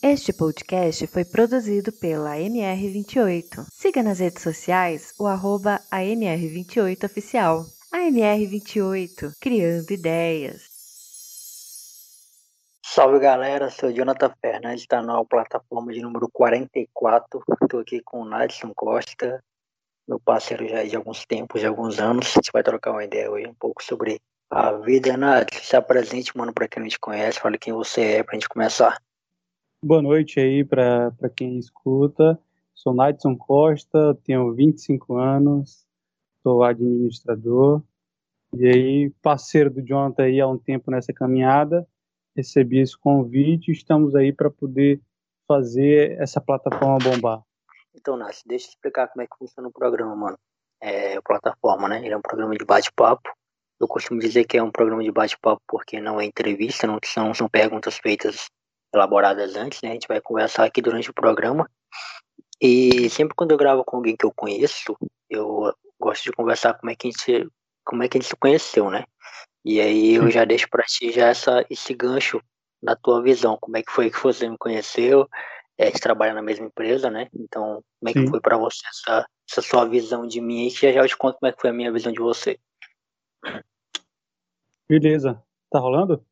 Este podcast foi produzido pela MR28. Siga nas redes sociais o arroba AMR28Oficial. AMR28, criando ideias. Salve galera, sou Jonathan Fernandes, está na plataforma de número 44. Estou aqui com o Nadson Costa, meu parceiro já de alguns tempos, de alguns anos. A gente vai trocar uma ideia hoje um pouco sobre a vida. Nadson, se apresente, mano, para quem não te conhece, fale quem você é para a gente começar. Boa noite aí para quem escuta. Sou Nadson Costa, tenho 25 anos, sou administrador e aí parceiro do Jonathan aí há um tempo nessa caminhada recebi esse convite e estamos aí para poder fazer essa plataforma bombar. Então, Nath, deixa eu explicar como é que funciona o programa, mano. É a plataforma, né? Ele é um programa de bate-papo. Eu costumo dizer que é um programa de bate-papo porque não é entrevista, não são, são perguntas feitas elaboradas antes, né? A gente vai conversar aqui durante o programa. E sempre quando eu gravo com alguém que eu conheço, eu gosto de conversar como é que a gente, como é que a gente se conheceu, né? E aí eu já deixo para ti já essa, esse gancho da tua visão, como é que foi que você me conheceu, é, a gente trabalha na mesma empresa, né? Então, como é que Sim. foi para você essa, essa sua visão de mim e já já eu te conto como é que foi a minha visão de você. Beleza. Tá rolando?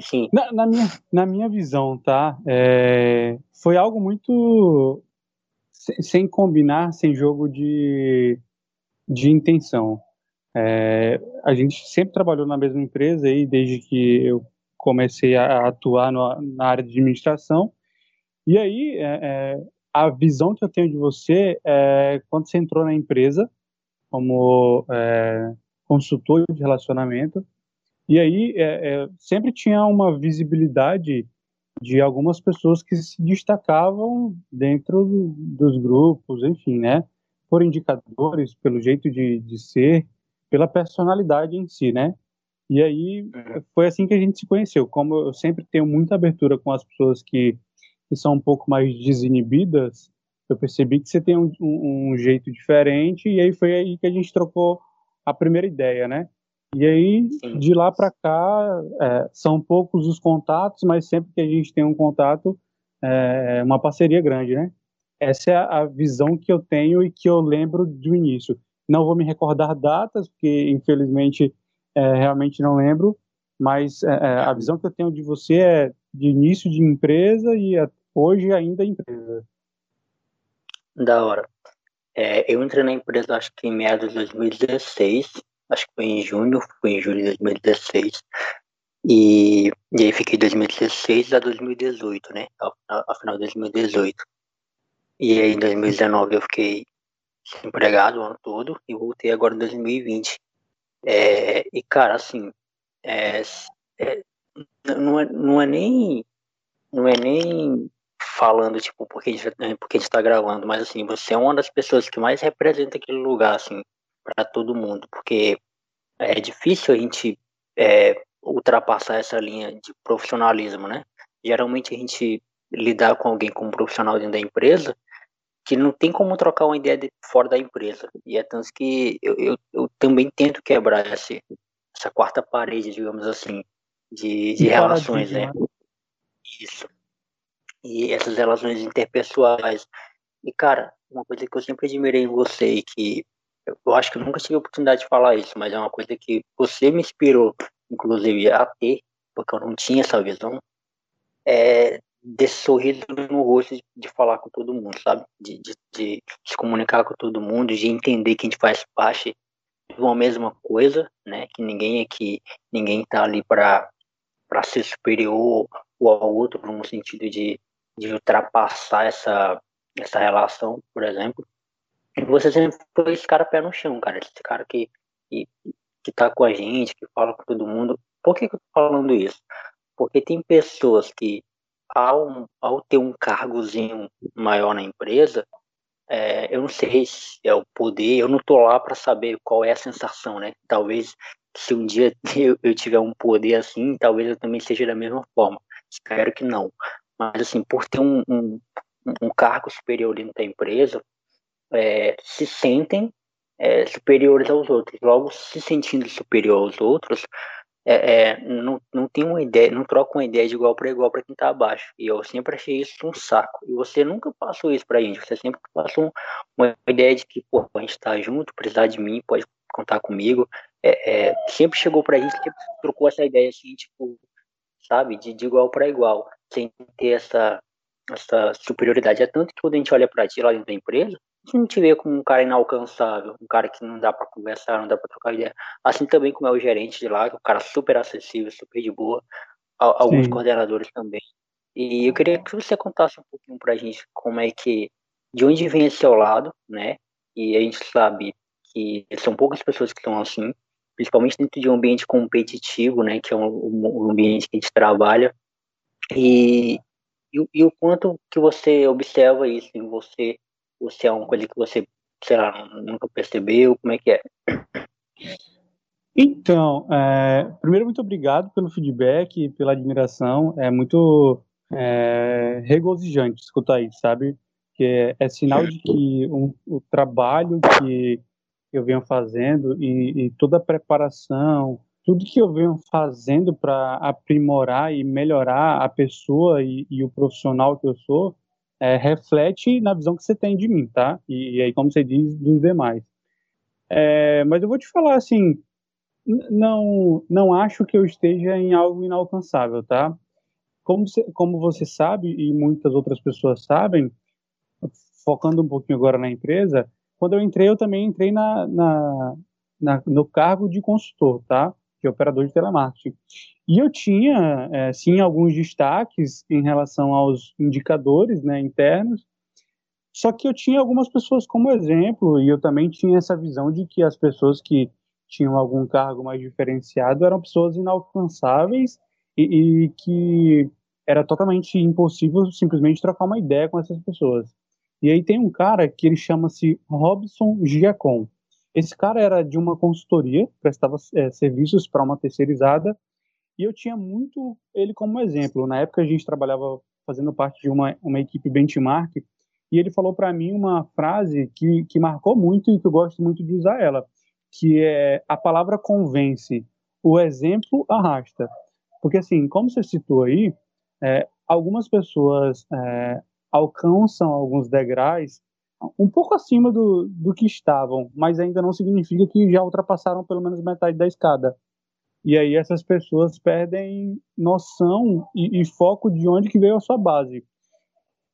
Sim. Na, na minha, na minha visão, tá? É, foi algo muito sem, sem combinar, sem jogo de, de intenção. É, a gente sempre trabalhou na mesma empresa aí desde que eu comecei a atuar no, na área de administração. E aí, é, é, a visão que eu tenho de você é quando você entrou na empresa como é, consultor de relacionamento, e aí é, é, sempre tinha uma visibilidade de algumas pessoas que se destacavam dentro dos grupos, enfim, né? Por indicadores, pelo jeito de, de ser, pela personalidade em si, né? E aí uhum. foi assim que a gente se conheceu. Como eu sempre tenho muita abertura com as pessoas que, que são um pouco mais desinibidas, eu percebi que você tem um, um, um jeito diferente e aí foi aí que a gente trocou a primeira ideia, né? E aí de lá para cá é, são poucos os contatos, mas sempre que a gente tem um contato é, é uma parceria grande, né? Essa é a visão que eu tenho e que eu lembro do início. Não vou me recordar datas, porque infelizmente é, realmente não lembro, mas é, é a visão que eu tenho de você é de início de empresa e hoje ainda empresa. Da hora. É, eu entrei na empresa acho que em meados de 2016, acho que foi em junho, foi em julho de 2016. E, e aí fiquei 2016 a 2018, né? Ao, ao final de 2018. E aí em 2019 eu fiquei desempregado o ano todo e voltei agora em 2020. É, e, cara, assim, é, é, não, é, não é nem. Não é nem falando, tipo, porque a, gente, porque a gente tá gravando, mas assim, você é uma das pessoas que mais representa aquele lugar, assim, para todo mundo, porque é difícil a gente é, ultrapassar essa linha de profissionalismo, né? Geralmente a gente lidar com alguém como profissional dentro da empresa, que não tem como trocar uma ideia de, fora da empresa. E é tanto que eu, eu, eu também tento quebrar esse, essa quarta parede, digamos assim, de, de relações, né? Isso. E essas relações interpessoais. E, cara, uma coisa que eu sempre admirei em você e que eu acho que eu nunca tive a oportunidade de falar isso, mas é uma coisa que você me inspirou, inclusive, a ter, porque eu não tinha essa visão, é desse sorriso no rosto de, de, falar com todo mundo, sabe? De, de, de, se comunicar com todo mundo, de entender que a gente faz parte de uma mesma coisa, né? Que ninguém é que ninguém tá ali para para ser superior ou ao outro no sentido de, de ultrapassar essa essa relação, por exemplo. Você sempre foi esse cara pé no chão, cara, esse cara que que, que tá com a gente, que fala com todo mundo. Por que, que eu tô falando isso? Porque tem pessoas que ao, ao ter um cargozinho maior na empresa, é, eu não sei se é o poder, eu não tô lá para saber qual é a sensação, né? Talvez se um dia eu, eu, tiver um poder assim, talvez eu também seja da mesma forma. Espero que não. Mas assim, por ter um, um, um cargo superior dentro da empresa, é, se sentem é, superiores aos outros. Logo, se sentindo superior aos outros, é, é, não, não tem uma ideia, não troca uma ideia de igual para igual para quem tá abaixo. E eu sempre achei isso um saco. E você nunca passou isso pra gente. Você sempre passou um, uma ideia de que, pô, a gente tá junto, precisar de mim, pode contar comigo. É, é, sempre chegou pra gente, sempre trocou essa ideia assim, tipo, sabe, de, de igual para igual, sem ter essa, essa superioridade. É tanto que quando a gente olha para ti lá dentro da empresa, a gente não te vê como um cara inalcançável, um cara que não dá para conversar, não dá para trocar ideia. Assim também como é o gerente de lá, que é um cara super acessível, super de boa, alguns Sim. coordenadores também. E eu queria que você contasse um pouquinho pra gente como é que, de onde vem esse seu lado, né? E a gente sabe que são poucas pessoas que estão assim, principalmente dentro de um ambiente competitivo, né? Que é um, um ambiente que a gente trabalha. E, e, e, o quanto que você observa isso em você, ou se é uma coisa que você, sei lá, nunca percebeu, como é que é? Então, é, primeiro, muito obrigado pelo feedback e pela admiração. É muito é, regozijante escutar isso, sabe? Que é, é sinal de que um, o trabalho que eu venho fazendo e, e toda a preparação, tudo que eu venho fazendo para aprimorar e melhorar a pessoa e, e o profissional que eu sou, é, reflete na visão que você tem de mim, tá? E, e aí, como você diz, dos demais. É, mas eu vou te falar assim, não, não acho que eu esteja em algo inalcançável, tá? Como você, como você sabe e muitas outras pessoas sabem, focando um pouquinho agora na empresa, quando eu entrei, eu também entrei na, na, na no cargo de consultor, tá? De operador de telemarketing. E eu tinha, é, sim, alguns destaques em relação aos indicadores né, internos, só que eu tinha algumas pessoas como exemplo, e eu também tinha essa visão de que as pessoas que tinham algum cargo mais diferenciado eram pessoas inalcançáveis e, e que era totalmente impossível simplesmente trocar uma ideia com essas pessoas. E aí tem um cara que ele chama-se Robson Giacom. Esse cara era de uma consultoria, prestava é, serviços para uma terceirizada, e eu tinha muito ele como exemplo. Na época a gente trabalhava fazendo parte de uma, uma equipe benchmark, e ele falou para mim uma frase que, que marcou muito e que eu gosto muito de usar ela, que é a palavra convence, o exemplo arrasta. Porque assim, como você citou aí, é, algumas pessoas é, alcançam alguns degraus um pouco acima do, do que estavam, mas ainda não significa que já ultrapassaram pelo menos metade da escada. E aí essas pessoas perdem noção e, e foco de onde que veio a sua base.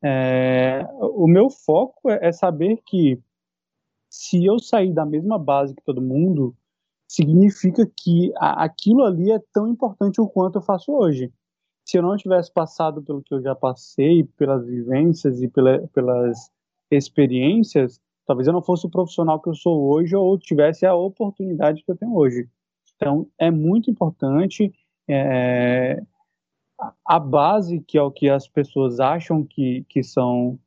É, o meu foco é, é saber que se eu sair da mesma base que todo mundo, significa que a, aquilo ali é tão importante o quanto eu faço hoje se eu não tivesse passado pelo que eu já passei, pelas vivências e pela, pelas experiências, talvez eu não fosse o profissional que eu sou hoje ou tivesse a oportunidade que eu tenho hoje. Então, é muito importante é, a base, que é o que as pessoas acham que, que são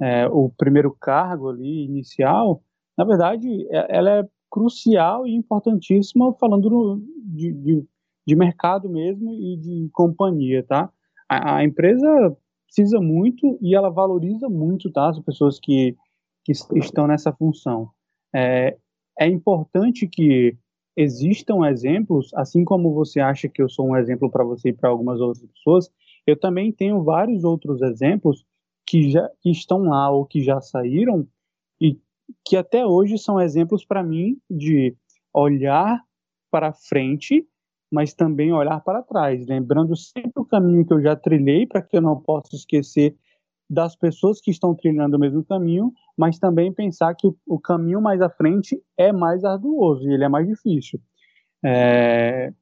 é, o primeiro cargo ali inicial, na verdade, é, ela é crucial e importantíssima falando de, de de mercado mesmo e de companhia, tá? A, a, empresa precisa muito e ela valoriza muito, tá? As pessoas que, que estão nessa função. É, é importante que existam exemplos, assim como você acha que eu sou um exemplo para você e para algumas outras pessoas, eu também tenho vários outros exemplos que já que estão lá ou que já saíram e que até hoje são exemplos para mim de olhar para frente mas também olhar para trás, lembrando sempre o caminho que eu já trilhei, para que eu não possa esquecer das pessoas que estão trilhando o mesmo caminho, mas também pensar que o, o caminho mais à frente é mais arduoso e ele é mais difícil. É,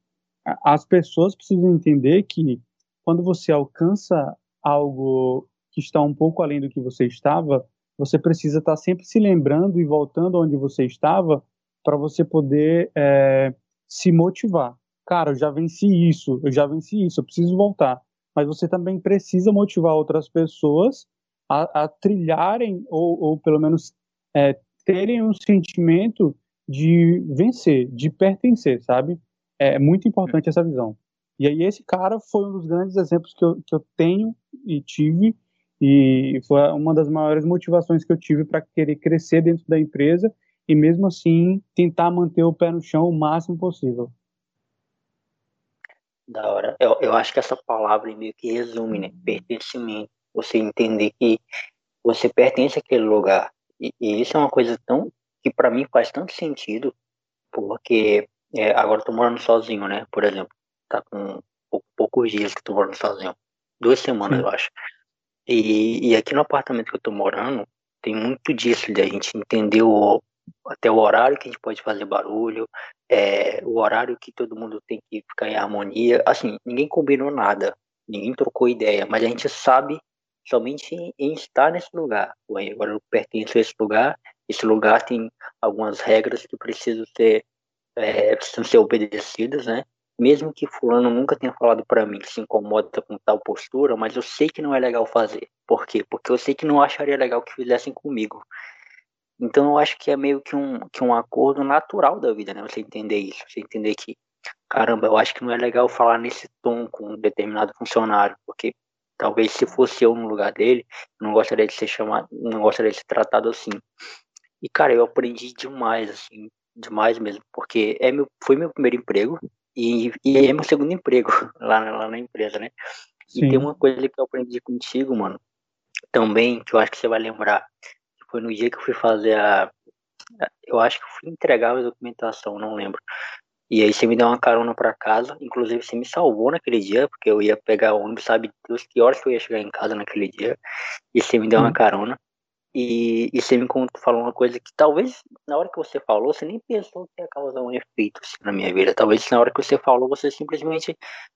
as pessoas precisam entender que quando você alcança algo que está um pouco além do que você estava, você precisa estar sempre se lembrando e voltando onde você estava para você poder é, se motivar cara, eu já venci isso, eu já venci isso, eu preciso voltar. Mas você também precisa motivar outras pessoas a, a trilharem, ou, ou, pelo menos é, terem um sentimento de vencer, de pertencer, sabe? É muito importante essa visão. E aí esse cara foi um dos grandes exemplos que eu, que eu tenho e tive, e foi uma das maiores motivações que eu tive para querer crescer dentro da empresa e mesmo assim tentar manter o pé no chão o máximo possível. Da hora. Eu, eu acho que essa palavra meio que resume, né? Pertencimento. Você entender que você pertence àquele lugar. E, e isso é uma coisa tão que para mim faz tanto sentido, porque é, agora eu tô morando sozinho, né? Por exemplo, tá com poucos dias que tô morando sozinho. Duas semanas, Sim. eu acho. E, e aqui no apartamento que eu tô morando, tem muito disso de a gente entender o, até o horário que a gente pode fazer barulho, é, o horário que todo mundo tem que ficar em harmonia. Assim, ninguém combinou nada, ninguém trocou ideia, mas a gente sabe somente em, em estar nesse lugar. Agora eu pertenço a esse lugar, esse lugar tem algumas regras que precisam ser, é, precisam ser obedecidas, né? Mesmo que fulano nunca tenha falado para mim que se incomoda com tal postura, mas eu sei que não é legal fazer. Por quê? Porque eu sei que não acharia legal que fizessem comigo. Então eu acho que é meio que um, que um acordo natural da vida, né? Você entender isso, você entender que, caramba, eu acho que não é legal falar nesse tom com um determinado funcionário, porque talvez se fosse eu no lugar dele, não gostaria de ser chamado, não gostaria de ser tratado assim. E cara, eu aprendi demais, assim, demais mesmo, porque é meu, foi meu primeiro emprego e, e é meu segundo emprego lá, lá na empresa, né? Sim. E tem uma coisa que eu aprendi contigo, mano, também, que eu acho que você vai lembrar foi no dia que eu fui fazer a. Eu acho que eu fui entregar a documentação, não lembro. E aí você me deu uma carona para casa, inclusive você me salvou naquele dia, porque eu ia pegar o ônibus, sabe Deus que horas que eu ia chegar em casa naquele dia, e você me deu uma carona. E, e você me falou uma coisa que talvez na hora que você falou, você nem pensou que ia causar um efeito assim, na minha vida. Talvez na hora que você falou, você simplesmente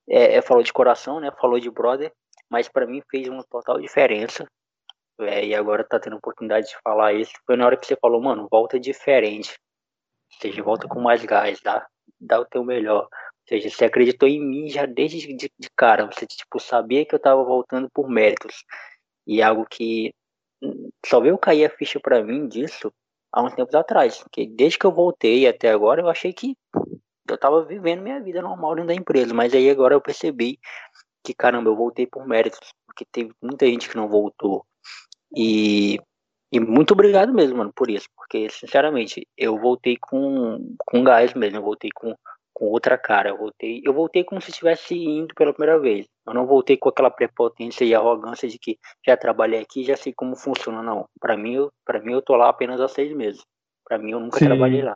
é, é falou de coração, né? Falou de brother, mas para mim fez uma total diferença é, e agora tá tendo oportunidade de falar isso, foi na hora que você falou, mano, volta diferente. Ou seja, volta com mais gás, dá, dá o teu melhor. Ou seja, você acreditou em mim já desde de, de cara. Você, tipo, sabia que eu tava voltando por méritos. E algo que só veio cair a ficha para mim disso há uns tempos atrás. Porque desde que eu voltei até agora, eu achei que eu tava vivendo minha vida normal dentro da empresa. Mas aí agora eu percebi que, caramba, eu voltei por méritos. Porque teve muita gente que não voltou. E, e muito obrigado mesmo, mano, por isso. Porque, sinceramente, eu voltei com, com gás mesmo. Eu voltei com, com outra cara. Eu voltei, eu voltei como se estivesse indo pela primeira vez. Eu não voltei com aquela prepotência e arrogância de que já trabalhei aqui, já sei como funciona, não. Para mim, para mim, eu tô lá apenas há seis meses. Para mim, eu nunca Sim. trabalhei lá.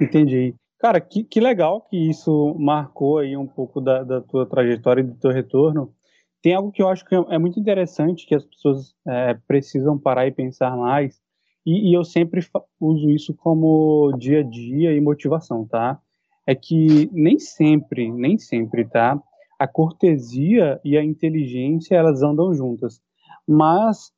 Entendi. Cara, que, que legal que isso marcou aí um pouco da, da tua trajetória e do teu retorno. Tem algo que eu acho que é, é muito interessante, que as pessoas é, precisam parar e pensar mais, e, e eu sempre uso isso como dia a dia e motivação, tá? É que nem sempre, nem sempre, tá? A cortesia e a inteligência, elas andam juntas. Mas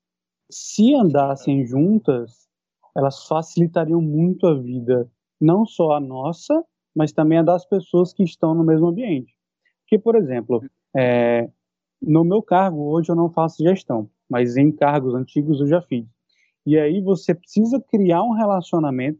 se andassem juntas, elas facilitariam muito a vida, não só a nossa, mas também a das pessoas que estão no mesmo ambiente. Porque, por exemplo, é, no meu cargo hoje eu não faço gestão, mas em cargos antigos eu já fiz. E aí você precisa criar um relacionamento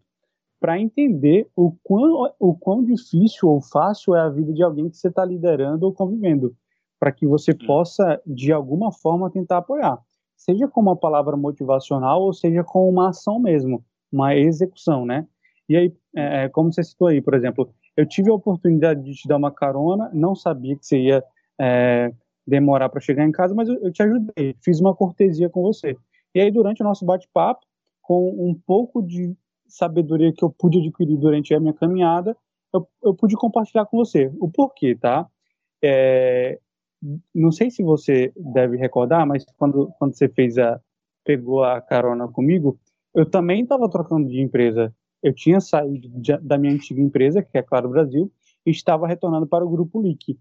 para entender o quão, o quão difícil ou fácil é a vida de alguém que você está liderando ou convivendo, para que você possa, de alguma forma, tentar apoiar. Seja com uma palavra motivacional ou seja com uma ação mesmo, uma execução, né? E aí, é, é como você citou aí, por exemplo, eu tive a oportunidade de te dar uma carona, não sabia que você ia é, demorar para chegar em casa, mas eu, eu, te ajudei, fiz uma cortesia com você. E aí, durante o nosso bate-papo, com um pouco de sabedoria que eu pude adquirir durante a minha caminhada, eu, eu pude compartilhar com você. O porquê, tá? É, não sei se você deve recordar, mas quando, quando você fez a pegou a carona comigo, eu também estava trocando de empresa. Eu tinha saído de, da minha antiga empresa, que é Claro Brasil, estava retornando para o grupo LIC.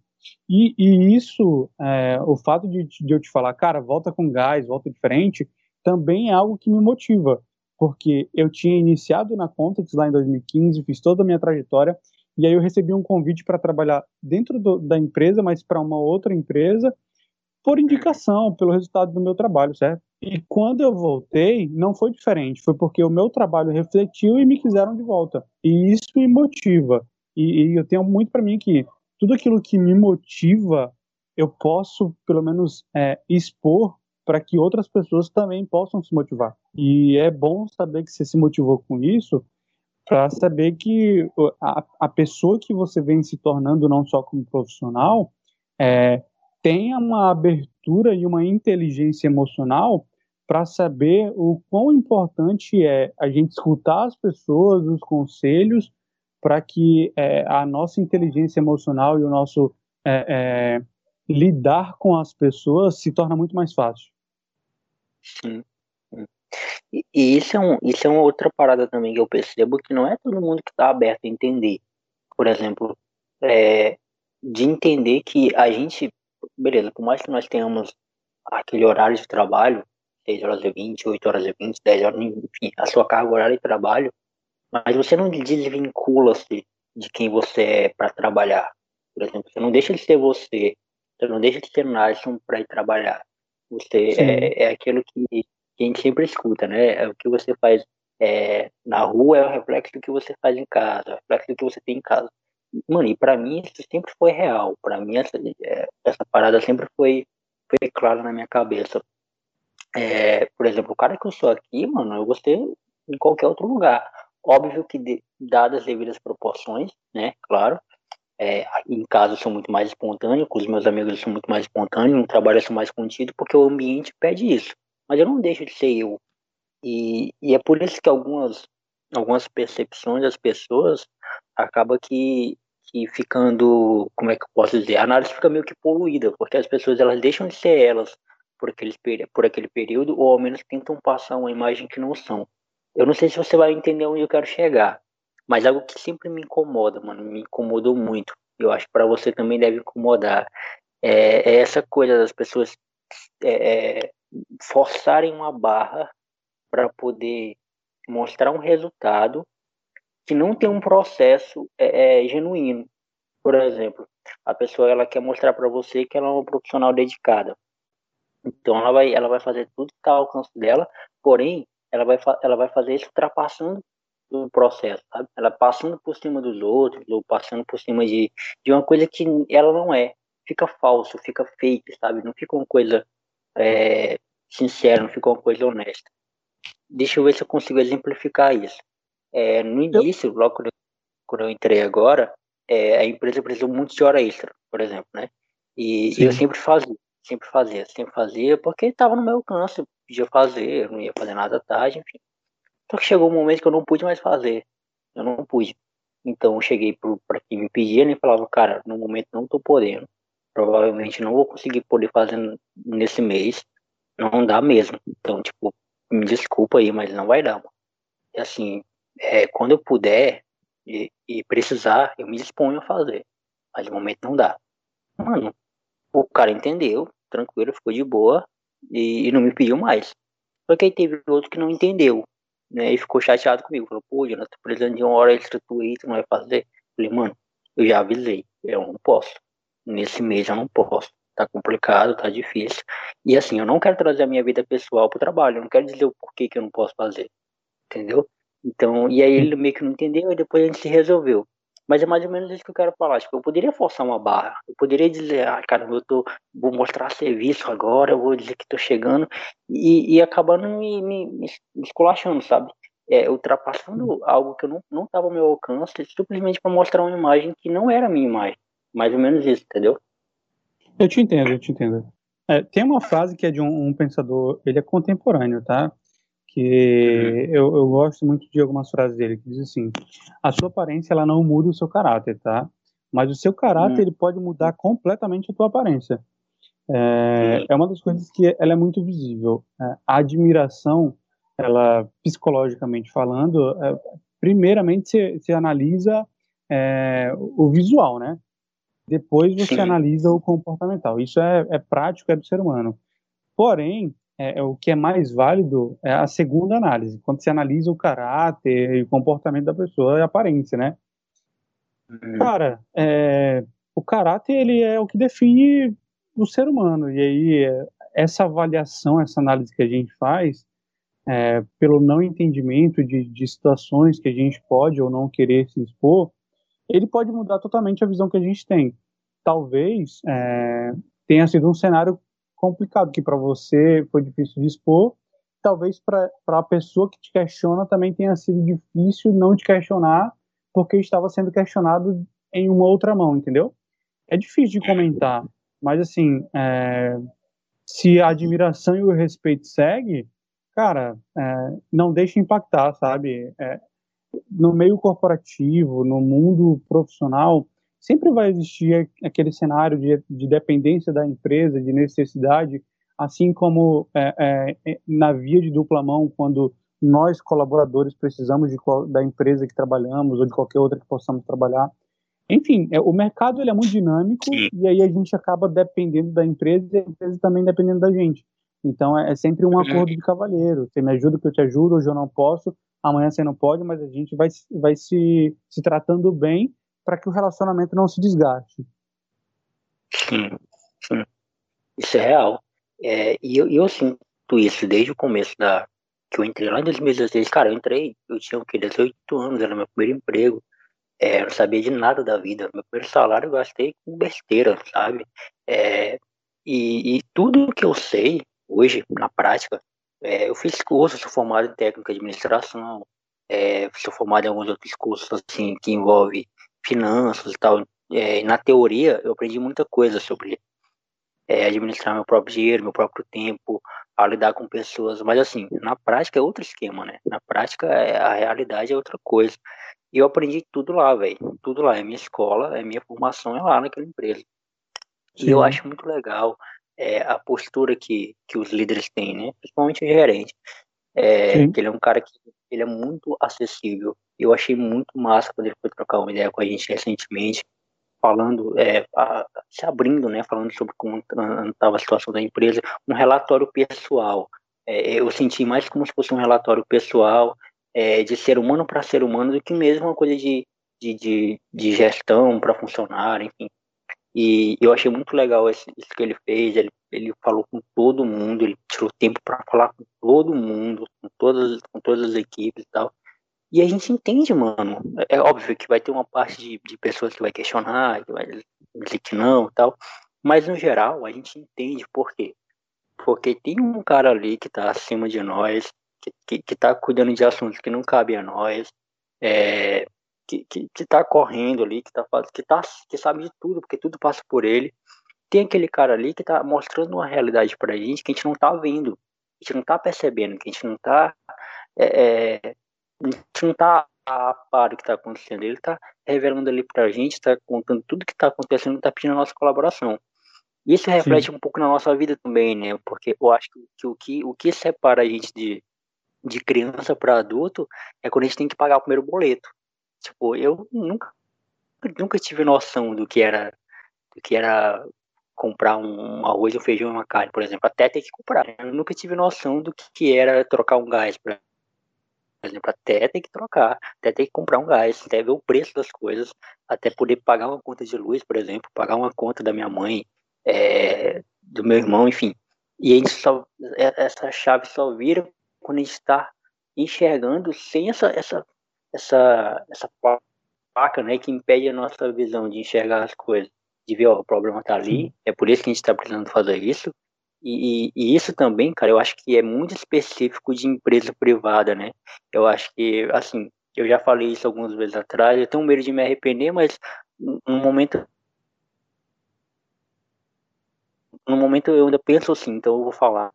E, e isso, é, o fato de, de, eu te falar, cara, volta com gás, volta diferente, também é algo que me motiva, porque eu tinha iniciado na Context lá em 2015, fiz toda a minha trajetória, e aí eu recebi um convite para trabalhar dentro do, da empresa, mas para uma outra empresa, por indicação, pelo resultado do meu trabalho, certo? E quando eu voltei, não foi diferente, foi porque o meu trabalho refletiu e me quiseram de volta. E isso me motiva. E, e eu tenho muito para mim que tudo aquilo que me motiva, eu posso, pelo menos, é, expor para que outras pessoas também possam se motivar. E é bom saber que você se motivou com isso, para saber que a, a, pessoa que você vem se tornando não só como profissional é, tenha uma abertura e uma inteligência emocional para saber o quão importante é a gente escutar as pessoas, os conselhos, para que é, a nossa inteligência emocional e o nosso é, é, lidar com as pessoas se torna muito mais fácil. Sim. E, e isso, é um, isso é uma outra parada também que eu percebo que não é todo mundo que está aberto a entender. Por exemplo, é, de entender que a gente, beleza, por mais que nós tenhamos aquele horário de trabalho, 6 horas e 20, 8 horas e 20, 10 horas, enfim, a sua carga horária de trabalho, mas você não desvincula-se de quem você é para trabalhar. Por exemplo, você não deixa de ser você, você não deixa de ser Nasson para ir trabalhar. Você é, é aquilo que que a gente sempre escuta, né? É o que você faz é, na rua é o reflexo do que você faz em casa, é o reflexo do que você tem em casa. Mano, e pra mim isso sempre foi real. Pra mim essa, é, essa parada sempre foi, foi clara na minha cabeça. É, por exemplo, o cara que eu sou aqui, mano, eu gostei em qualquer outro lugar. Óbvio que, de, dadas as devidas proporções, né? Claro. É, em casa eu sou muito mais espontâneo, com os meus amigos eu sou muito mais espontâneo, no trabalho eu sou mais contido, porque o ambiente pede isso mas eu não deixo de ser eu. E, e é por isso que algumas, algumas percepções das pessoas acaba que, que ficando, como é que eu posso dizer, a análise fica meio que poluída, porque as pessoas elas deixam de ser elas por aquele, por aquele período, ou ao menos tentam passar uma imagem que não são. Eu não sei se você vai entender onde eu quero chegar, mas algo que sempre me incomoda, mano, me incomodou muito. Eu acho que para você também deve incomodar. É, é essa coisa das pessoas é, é forçarem uma barra para poder mostrar um resultado que não tem um processo é, é, genuíno. Por exemplo, a pessoa ela quer mostrar para você que ela é uma profissional dedicada. Então ela vai, ela vai fazer tudo que está ao alcance dela, porém ela vai, ela vai fazer isso ultrapassando o processo, sabe? Ela passando por cima dos outros ou passando por cima de, de uma coisa que ela não é. Fica falso, fica fake, sabe? Não fica uma coisa é, sincero, não ficou uma coisa honesta. Deixa eu ver se eu consigo exemplificar isso. É, no início, logo quando eu, quando eu entrei agora, é, a empresa precisou muito de hora extra, por exemplo, né? E Sim. eu sempre fazia, sempre fazia, sempre fazia, porque estava no meu alcance, podia fazer, não ia fazer nada tarde, enfim. Só que chegou um momento que eu não pude mais fazer, eu não pude. Então eu cheguei para quem me pedia e falava, cara, no momento não estou podendo, provavelmente não vou conseguir poder fazer nesse mês, não dá mesmo. Então, tipo, me desculpa aí, mas não vai dar. Mano. E assim, é, quando eu puder e, e, precisar, eu me disponho a fazer. Mas de momento não dá. Mano, o cara entendeu, tranquilo, ficou de boa e, e não me pediu mais. Só que aí teve outro que não entendeu, né? E ficou chateado comigo. Falou, pô, eu tô precisando de uma hora extra tu aí, tu não vai fazer. falei, mano, eu já avisei, eu não posso. Nesse mês eu não posso tá complicado, tá difícil. E assim, eu não quero trazer a minha vida pessoal pro trabalho, eu não quero dizer o porquê que eu não posso fazer, entendeu? Então, e aí ele meio que não entendeu e depois a gente se resolveu. Mas é mais ou menos isso que eu quero falar. Tipo, eu poderia forçar uma barra. Eu poderia dizer, ah, cara, eu tô, vou mostrar serviço agora, eu vou dizer que tô chegando. E, e acabando me, me, me esculachando, sabe? É, ultrapassando algo que eu não, não tava ao meu alcance, simplesmente para mostrar uma imagem que não era a minha imagem. Mais ou menos isso, entendeu? Eu te entendo, eu te entendo. É, tem uma frase que é de um, um, pensador, ele é contemporâneo, tá? Que uhum. eu, eu gosto muito de algumas frases dele, que diz assim: a sua aparência ela não muda o seu caráter, tá? Mas o seu caráter uhum. ele pode mudar completamente a tua aparência. É, é uma das coisas que ela é muito visível. É, a admiração, ela psicologicamente falando, é, primeiramente você analisa é, o visual, né? Depois você Sim. analisa o comportamental. Isso é, é, prático, é do ser humano. Porém, é, é, o que é mais válido é a segunda análise, quando você analisa o caráter e o comportamento da pessoa e a aparência, né? Uhum. Cara, é, o caráter ele é o que define o ser humano. E aí, é, essa avaliação, essa análise que a gente faz, é, pelo não entendimento de, de situações que a gente pode ou não querer se expor, ele pode mudar totalmente a visão que a gente tem. Talvez é, tenha sido um cenário complicado, que para você foi difícil de expor, talvez para a pessoa que te questiona também tenha sido difícil não te questionar porque estava sendo questionado em uma outra mão, entendeu? É difícil de comentar, mas assim, é, se a admiração e o respeito segue, cara, é, não deixa impactar, sabe? É, no meio corporativo, no mundo profissional, sempre vai existir aquele cenário de, de dependência da empresa, de necessidade, assim como é, é, é, na via de dupla mão, quando nós, colaboradores, precisamos de, da empresa que trabalhamos ou de qualquer outra que possamos trabalhar. Enfim, é, o mercado ele é muito dinâmico e aí a gente acaba dependendo da empresa e a empresa também dependendo da gente. Então é, é sempre um acordo de cavalheiro. Você me ajuda que eu te ajudo, hoje eu não posso, amanhã você não pode, mas a gente vai, vai se, se tratando bem para que o relacionamento não se desgaste. Sim, sim. Isso é real. É, e eu, eu sinto isso desde o começo da que eu entrei lá em 2016. Cara, eu entrei, eu tinha o quê? 18 anos, era meu primeiro emprego. É, eu não sabia de nada da vida. Meu primeiro salário eu gastei com besteira, sabe? É, e, e, tudo que eu sei hoje, na prática, é, eu fiz curso, sou formado em técnica de administração, é, sou formado em alguns outros cursos assim, que envolvem finanças e tal. É, na teoria, eu aprendi muita coisa sobre é, administrar meu próprio dinheiro, meu próprio tempo, a lidar com pessoas. Mas assim, na prática é outro esquema, né? Na prática é, a realidade é outra coisa. E eu aprendi tudo lá, velho. Tudo lá. É minha escola, é minha formação, é lá naquela empresa. Sim. E eu acho muito legal é, a postura que, que os líderes têm, né? Principalmente o gerente. É, que ele é um cara que ele é muito acessível. Eu achei muito massa quando ele foi trocar uma ideia com a gente recentemente falando, é, a, se abrindo, né, falando sobre como estava a situação da empresa, um relatório pessoal. É, eu senti mais como se fosse um relatório pessoal é, de ser humano para ser humano do que mesmo uma coisa de, de, de, de gestão para funcionário, enfim. E eu achei muito legal isso, que ele fez. Ele, ele falou com todo mundo, ele tirou tempo para falar com todo mundo, com todas, com todas as equipes e tal. E a gente entende, mano. É, óbvio que vai ter uma parte de, de pessoas que vai questionar, que vai dizer que não e tal. Mas no geral, a gente entende por quê. Porque tem um cara ali que tá acima de nós, que, que, que tá cuidando de assuntos que não cabem a nós, é, que, que, que tá correndo ali, que tá, que tá que sabe de tudo, porque tudo passa por ele. Tem aquele cara ali que tá mostrando uma realidade pra gente que a gente não tá vendo, a gente não tá percebendo, que a gente não tá é, é a gente não tá a par do que está acontecendo. Ele está revelando ali para a gente, está contando tudo que está acontecendo, está pedindo a nossa colaboração. Isso reflete Sim. um pouco na nossa vida também, né? Porque eu acho que o que, o que separa a gente de, de criança para adulto é quando a gente tem que pagar o primeiro boleto. Tipo, eu nunca, nunca tive noção do que era do que era comprar um arroz, um feijão e uma carne, por exemplo, até ter que comprar. Eu nunca tive noção do que era trocar um gás, por por exemplo, até tem que trocar, até tem que comprar um gás, até ver o preço das coisas, até poder pagar uma conta de luz, por exemplo, pagar uma conta da minha mãe, é, do meu irmão, enfim. E a gente só, é, essa chave só vira quando a gente está enxergando sem essa, essa, essa, essa placa né, que impede a nossa visão de enxergar as coisas, de ver, ó, o problema está ali, é por isso que a gente está precisando fazer isso, e, e, isso também, cara, eu acho que é muito específico de empresa privada, né? Eu acho que, assim, eu já falei isso algumas vezes atrás, eu tenho medo de me arrepender, mas no momento. No momento eu ainda penso assim, então eu vou falar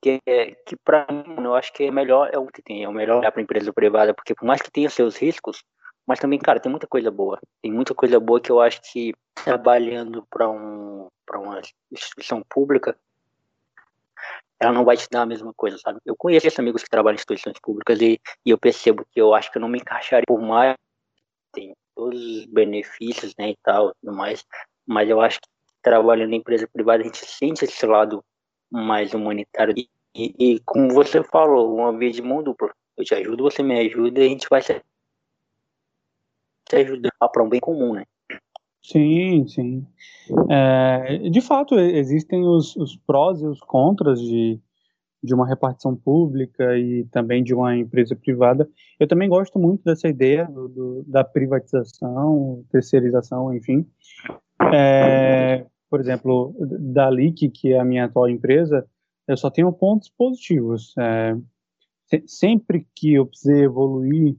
que, é, que para mim, eu acho que é melhor é o que tem, é o melhor olhar para empresa privada, porque por mais que tenha seus riscos, mas também, cara, tem muita coisa boa. Tem muita coisa boa que eu acho que trabalhando para um, uma instituição pública, ela não vai te dar a mesma coisa, sabe? Eu conheço esses amigos que trabalham em instituições públicas e, e eu percebo que eu acho que eu não me encaixaria por mais tem todos os benefícios, né, e tal, tudo mais, mas eu acho que trabalhando em empresa privada a gente sente esse lado mais humanitário e, e, e como você falou, uma vez de mão dupla. Eu te ajudo, você me ajuda e a gente vai se ajudar para um bem comum, né? Sim, sim. É, de fato, existem os, os, prós e os contras de, de uma repartição pública e também de uma empresa privada. Eu também gosto muito dessa ideia do, do, da privatização, terceirização, enfim. É, por exemplo, da LIC, que é a minha atual empresa, eu só tenho pontos positivos. É, sempre que eu precisei evoluir,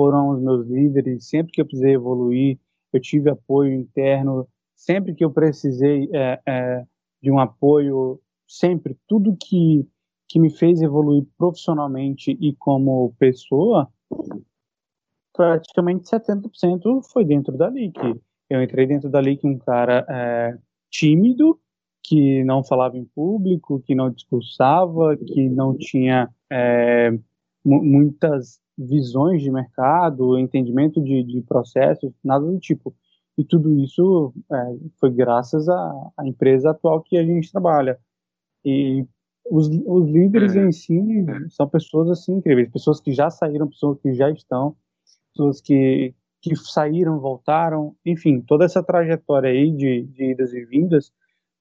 foram os meus líderes, sempre que eu precisei evoluir, eu tive apoio interno, sempre que eu precisei é, é, de um apoio, sempre, tudo que, que me fez evoluir profissionalmente e como pessoa, praticamente 70% foi dentro da LIC. Eu entrei dentro da LIC um cara é, tímido, que não falava em público, que não discursava, que não tinha é, muitas visões de mercado, entendimento de, de processos, nada do tipo. E tudo isso é, foi graças à, à, empresa atual que a gente trabalha. E os, os líderes uhum. em si são pessoas assim incríveis, pessoas que já saíram, pessoas que já estão, pessoas que, que saíram, voltaram, enfim, toda essa trajetória aí de, de idas e vindas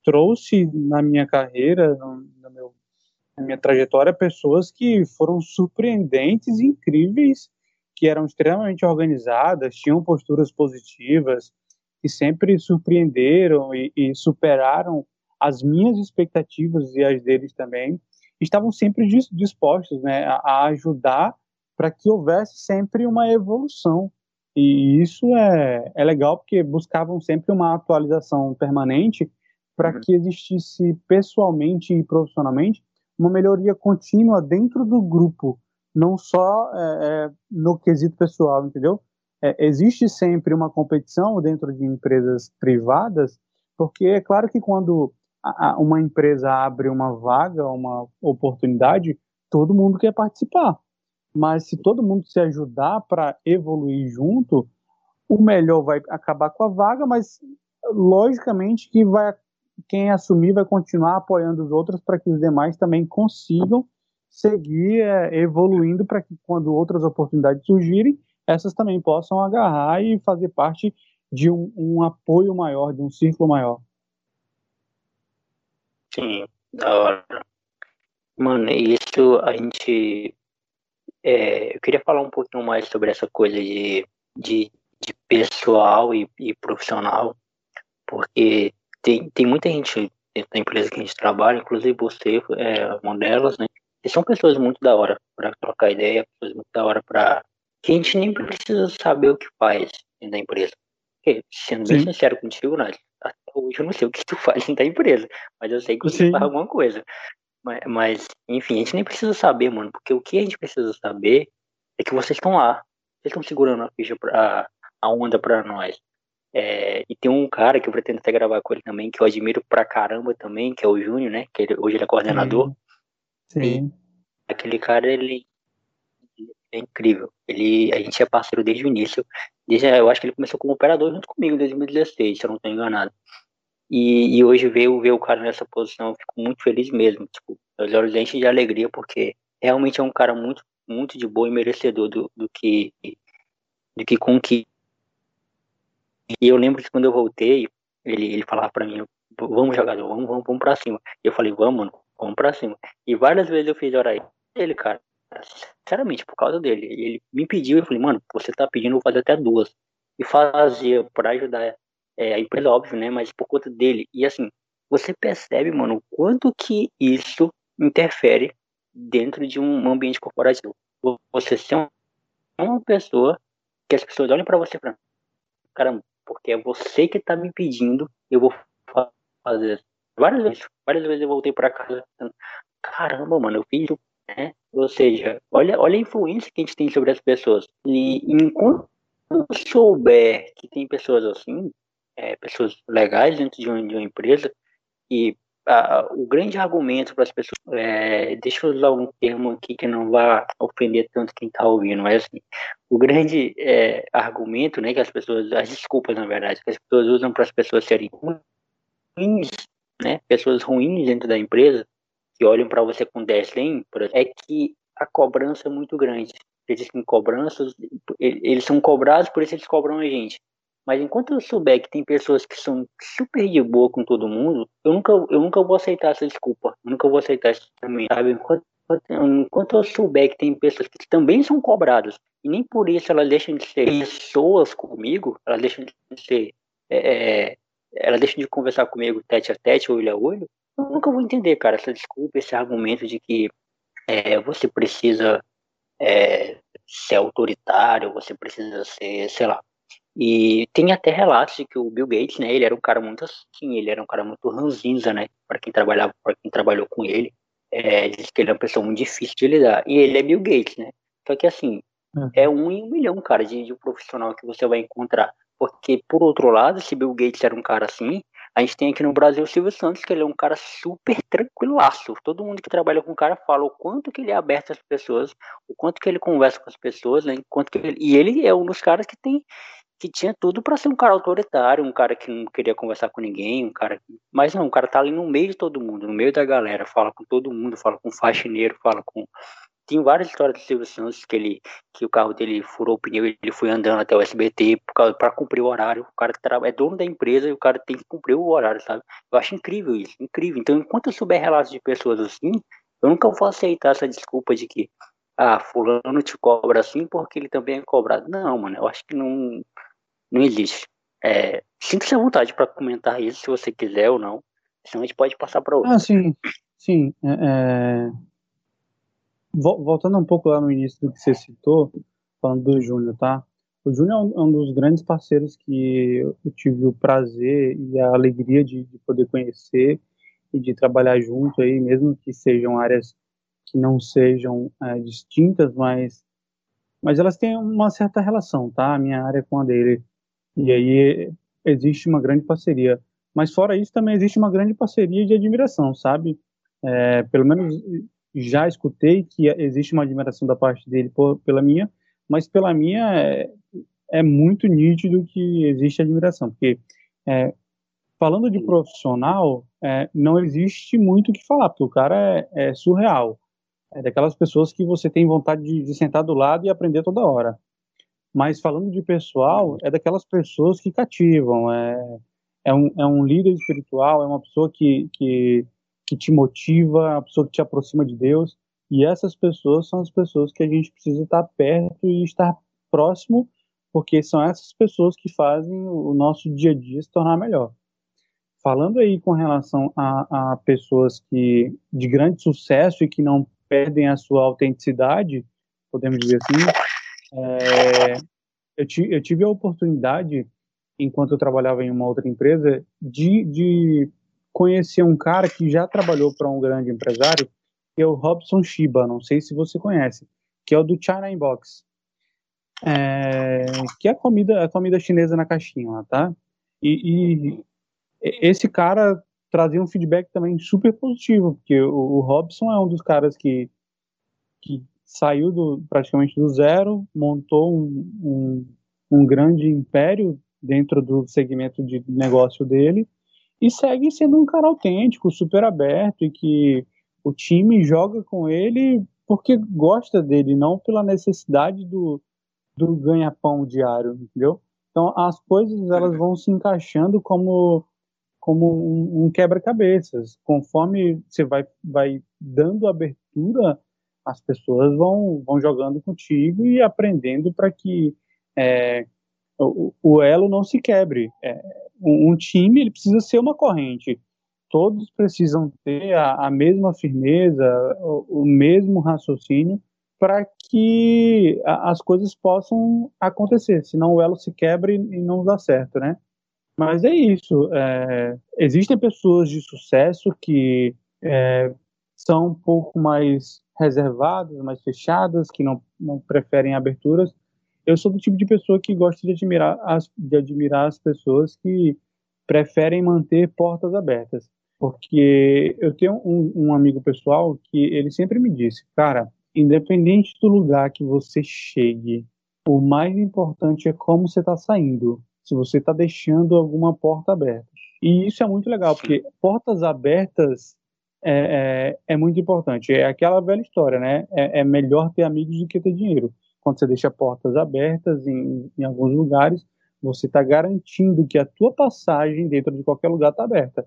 trouxe na minha carreira, no, no meu, na minha trajetória, pessoas que foram surpreendentes, incríveis, que eram extremamente organizadas, tinham posturas positivas, que sempre surpreenderam e, e superaram as minhas expectativas e as deles também, estavam sempre dispostos né, a, ajudar para que houvesse sempre uma evolução. E isso é, é legal porque buscavam sempre uma atualização permanente para uhum. que existisse pessoalmente e profissionalmente uma melhoria contínua dentro do grupo, não só é, é, no quesito pessoal, entendeu? É, existe sempre uma competição dentro de empresas privadas, porque é claro que quando a, a, uma empresa abre uma vaga, uma oportunidade, todo mundo quer participar. Mas se todo mundo se ajudar para evoluir junto, o melhor vai acabar com a vaga, mas logicamente que vai quem assumir vai continuar apoiando os outros para que os demais também consigam seguir é, evoluindo para que quando outras oportunidades surgirem, essas também possam agarrar e fazer parte de um, um apoio maior, de um círculo maior. Sim, da hora. Mano, isso a gente é, eu queria falar um pouquinho mais sobre essa coisa de, de, de pessoal e, e, profissional, porque tem, tem muita gente dentro da empresa que a gente trabalha, inclusive você é uma delas, né? E são pessoas muito da hora para trocar ideia, pessoas muito da hora para que a gente nem precisa saber o que faz dentro da empresa. Porque, sendo bem Sim. sincero contigo, Nath, até hoje eu não sei o que tu faz dentro da empresa, mas eu sei que você faz alguma coisa. Mas, mas, enfim, a gente nem precisa saber, mano, porque o que a gente precisa saber é que vocês estão lá. Vocês estão segurando a ficha, pra, a onda pra nós. É, e tem um cara que eu pretendo até gravar com ele também, que eu admiro pra caramba também, que é o Júnior, né? Que ele, hoje ele é coordenador. Sim. Sim. aquele cara, ele é incrível. Ele, a gente é parceiro desde o início. Desde, eu acho que ele começou como operador junto comigo em 2016, se eu não estou enganado. E, e, hoje ver, ver o cara nessa posição, eu fico muito feliz mesmo. Tipo, meus olhos enchem de alegria, porque realmente é um cara muito, muito de boa e merecedor do, do que do que conquista. E eu lembro que quando eu voltei, ele, ele falava para mim, vamos jogador, vamos, vamos, vamos pra cima. E eu falei, vamos, mano, vamos pra cima. E várias vezes eu fiz hora aí. Ele, cara, sinceramente, por causa dele. Ele me pediu, eu falei, mano, você tá pedindo, eu vou fazer até duas. E fazia para ajudar é, a empresa, óbvio, né? Mas por conta dele. E assim, você percebe, mano, o quanto que isso interfere dentro de um ambiente corporativo. Você ser uma pessoa que as pessoas olham para você e falam, caramba, porque é você que tá me pedindo, eu vou fazer. Várias vezes, várias vezes eu voltei para casa, caramba, mano, eu fiz, né? Ou seja, olha, olha a influência que a gente tem sobre as pessoas. E enquanto eu souber que tem pessoas assim, é, pessoas legais dentro de uma, de uma empresa e o grande argumento para as pessoas, é, deixa eu usar um termo aqui que não vá ofender tanto quem está ouvindo, mas assim, o grande é, argumento, né, que as pessoas, as desculpas na verdade, que as pessoas usam para as pessoas serem ruins, né, pessoas ruins dentro da empresa, que olham para você com desdém, é que a cobrança é muito grande. Existem cobranças, eles são cobrados, por isso eles cobram a gente. Mas enquanto eu souber que tem pessoas que são super de boa com todo mundo, eu nunca, eu nunca vou aceitar essa desculpa. Eu nunca vou aceitar esse também, sabe? Enquanto, enquanto eu souber que tem pessoas que também são cobradas, e nem por isso elas deixam de ser pessoas comigo, elas deixam de ser. É, é elas deixam de conversar comigo tete a tete, olho a olho, eu nunca vou entender, cara, essa desculpa, esse argumento de que é, você precisa é, ser autoritário, você precisa ser, sei lá. E tem até relatos de que o Bill Gates, né, ele era um cara muito assim, ele era um cara muito ranzinza, né, para quem trabalhava, para quem trabalhou com ele, é, diz que ele é uma pessoa muito difícil de lidar. E ele é Bill Gates, né? Só que assim, uhum. é um em um milhão, cara, de, de um profissional que você vai encontrar. Porque, por outro lado, se Bill Gates era um cara assim, a gente tem aqui no Brasil o Silvio Santos, que ele é um cara super tranquilaço. Todo mundo que trabalha com o cara fala o quanto que ele é aberto às pessoas, o quanto que ele conversa com as pessoas, né? Enquanto que ele... E ele é um dos caras que tem que tinha tudo para ser um cara autoritário, um cara que não queria conversar com ninguém, um cara mas não, o cara tá ali no meio de todo mundo, no meio da galera, fala com todo mundo, fala com faxineiro, fala com tem várias histórias do Silvio Santos que ele que o carro dele furou o pneu, ele foi andando até o SBT para cumprir o horário. O cara é dono da empresa e o cara tem que cumprir o horário, sabe? Eu acho incrível isso, incrível. Então, enquanto eu souber relatos de pessoas assim, eu nunca vou aceitar essa desculpa de que ah, fulano te cobra assim porque ele também é cobrado. Não, mano, eu acho que não não existe. É, Sinta-se à vontade para comentar isso, se você quiser ou não. Senão a gente pode passar para outro. Ah, sim. Sim. É, é... Voltando um pouco lá no início do que você citou, falando do Júnior, tá? O Júnior é um, é um, dos grandes parceiros que eu tive o prazer e a alegria de, de poder conhecer e de trabalhar junto aí, mesmo que sejam áreas que não sejam é, distintas, mas, mas elas têm uma certa relação, tá? A minha área com a dele. E aí existe uma grande parceria. Mas fora isso, também existe uma grande parceria de admiração, sabe? É, pelo menos já escutei que existe uma admiração da parte dele por, pela minha, mas pela minha é, é, muito nítido que existe admiração, porque é, falando de profissional, é, não existe muito o que falar, porque o cara é, é, surreal. É daquelas pessoas que você tem vontade de, de sentar do lado e aprender toda hora. Mas falando de pessoal, é daquelas pessoas que cativam. É, é, um, é um líder espiritual, é uma pessoa que, que, que te motiva, é uma pessoa que te aproxima de Deus. E essas pessoas são as pessoas que a gente precisa estar perto e estar próximo, porque são essas pessoas que fazem o nosso dia a dia se tornar melhor. Falando aí com relação a, a pessoas que de grande sucesso e que não perdem a sua autenticidade, podemos dizer assim, é, eu, eu, tive a oportunidade, enquanto eu trabalhava em uma outra empresa, de, de conhecer um cara que já trabalhou para um grande empresário, que é o Robson Shiba, não sei se você conhece, que é o do China Inbox, é, que é a comida, a comida chinesa na caixinha lá, tá? E, e esse cara trazia um feedback também super positivo, porque o, o Robson é um dos caras que, que saiu do, praticamente do zero, montou um, um, um grande império dentro do segmento de negócio dele e segue sendo um cara autêntico, super aberto e que o time joga com ele porque gosta dele, não pela necessidade do, do ganha-pão diário, entendeu? Então as coisas elas vão se encaixando como como um, um quebra-cabeças, conforme você vai vai dando abertura as pessoas vão, vão jogando contigo e aprendendo para que é, o, o, elo não se quebre. É, um, um, time ele precisa ser uma corrente. Todos precisam ter a, a mesma firmeza, o, o mesmo raciocínio para que a, as coisas possam acontecer. Senão o elo se quebra e, e não dá certo, né? Mas é isso. É, existem pessoas de sucesso que é, são um pouco mais reservadas, mais fechadas, que não, não preferem aberturas. Eu sou do tipo de pessoa que gosta de admirar as, de admirar as pessoas que preferem manter portas abertas. Porque eu tenho um, um amigo pessoal que ele sempre me disse, cara, independente do lugar que você chegue, o mais importante é como você está saindo, se você está deixando alguma porta aberta. E isso é muito legal, porque portas abertas é, é, é, muito importante. É aquela velha história, né? É, é, melhor ter amigos do que ter dinheiro. Quando você deixa portas abertas em, em alguns lugares, você está garantindo que a tua passagem dentro de qualquer lugar está aberta.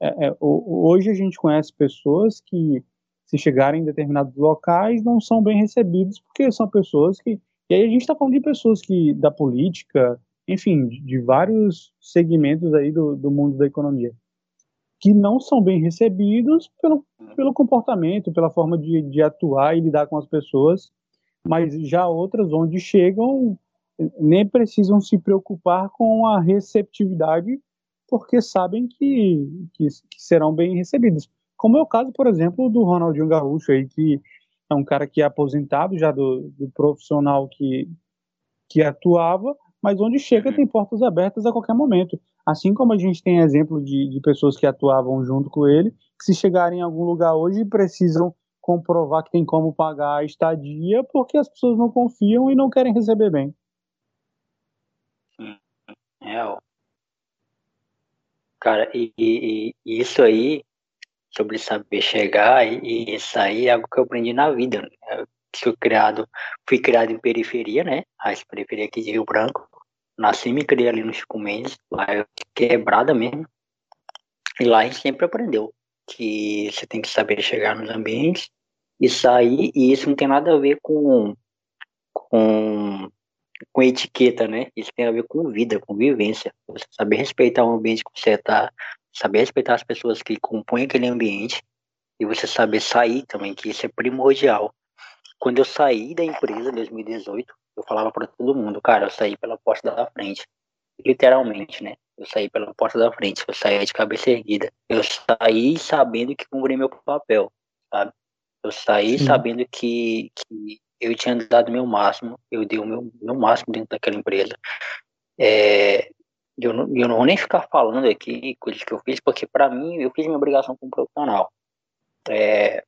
É, é, hoje a gente conhece pessoas que, se chegarem em determinados locais, não são bem recebidos porque são pessoas que. E aí a gente está falando de pessoas que da política, enfim, de, de vários segmentos aí do, do mundo da economia que não são bem recebidos pelo, pelo comportamento, pela forma de, de atuar e lidar com as pessoas, mas já outras onde chegam nem precisam se preocupar com a receptividade porque sabem que, que, que, serão bem recebidos. Como é o caso, por exemplo, do Ronaldinho Gaúcho aí, que é um cara que é aposentado já do, do profissional que, que atuava, mas onde chega tem portas abertas a qualquer momento. Assim como a gente tem exemplo de, de pessoas que atuavam junto com ele, que se chegarem em algum lugar hoje precisam comprovar que tem como pagar a estadia porque as pessoas não confiam e não querem receber bem. É. Cara, e, e, e, isso aí, sobre saber chegar e, e é algo que eu aprendi na vida. Né? Eu criado, fui criado em periferia, né? A periferia aqui de Rio Branco. Nasci e me criei ali no Chico Mendes, lá é quebrada mesmo. E lá a gente sempre aprendeu que você tem que saber chegar nos ambientes e sair, e isso não tem nada a ver com, com, com etiqueta, né? Isso tem a ver com vida, com vivência. Você saber respeitar o ambiente que você está, saber respeitar as pessoas que compõem aquele ambiente e você saber sair também, que isso é primordial. Quando eu saí da empresa em 2018, eu falava para todo mundo, cara, eu saí pela porta da frente. Literalmente, né? Eu saí pela porta da frente, eu saí de cabeça erguida. Eu saí sabendo que cumpri meu papel, sabe? Eu saí Sim. sabendo que, que eu tinha dado meu máximo, eu dei o meu, meu máximo dentro daquela empresa. É, eu, não, eu não vou nem ficar falando aqui coisas que eu fiz, porque para mim eu fiz minha obrigação como profissional. É,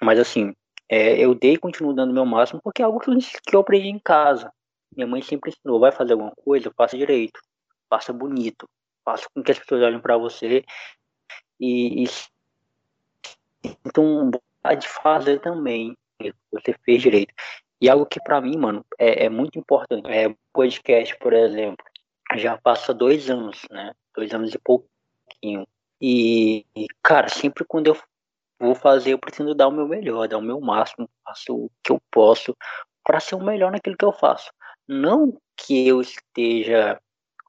mas assim, é, eu dei e continuo dando meu máximo porque é algo que eu, que eu aprendi em casa. Minha mãe sempre ensinou, vai fazer alguma coisa, faça direito, faça bonito, faça com que as pessoas olhem para você e, e então de fazer também, você fez direito. E algo que para mim, mano, é, é, muito importante. É podcast, por exemplo, já passa dois anos, né? Dois anos e pouquinho. E, cara, sempre quando eu vou fazer, eu pretendo dar o meu melhor, dar o meu máximo, faço o que eu posso para ser o melhor naquilo que eu faço. Não que eu esteja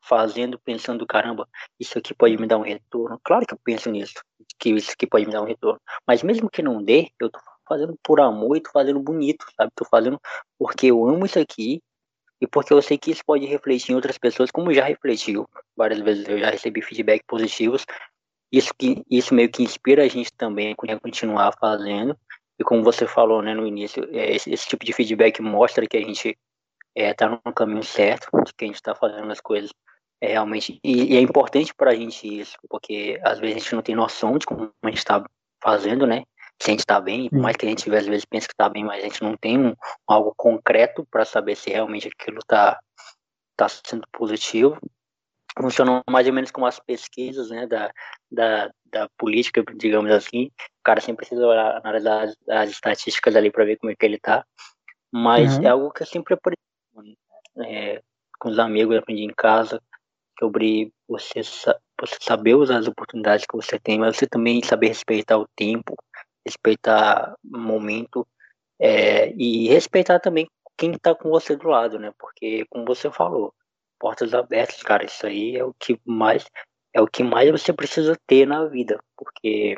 fazendo pensando, caramba, isso aqui pode me dar um retorno. Claro que eu penso nisso, que isso aqui pode me dar um retorno. Mas mesmo que não dê, eu tô fazendo por amor e tô fazendo bonito, sabe? Tô fazendo porque eu amo isso aqui e porque eu sei que isso pode refletir em outras pessoas, como já refletiu. Várias vezes eu já recebi feedback positivos isso, que, isso meio que inspira a gente também a continuar fazendo. E como você falou né, no início, é, esse, esse, tipo de feedback mostra que a gente está é, no caminho certo, que a gente está fazendo as coisas é, realmente. E, e é importante para a gente isso, porque às vezes a gente não tem noção de como a gente está fazendo, né? Se a gente está bem, por mais que a gente às vezes pense que está bem, mas a gente não tem um, algo concreto para saber se realmente aquilo está tá sendo positivo funcionam mais ou menos como as pesquisas né, da, da, da política, digamos assim. O cara sempre precisa analisar as, as estatísticas ali para ver como é que ele está. Mas uhum. é algo que eu sempre aprendi é, com os amigos, aprendi em casa, sobre você, você saber usar as oportunidades que você tem, mas você também saber respeitar o tempo, respeitar o momento é, e respeitar também quem está com você do lado, né? Porque, como você falou, portas abertas, cara, isso aí é o que mais é o que mais você precisa ter na vida, porque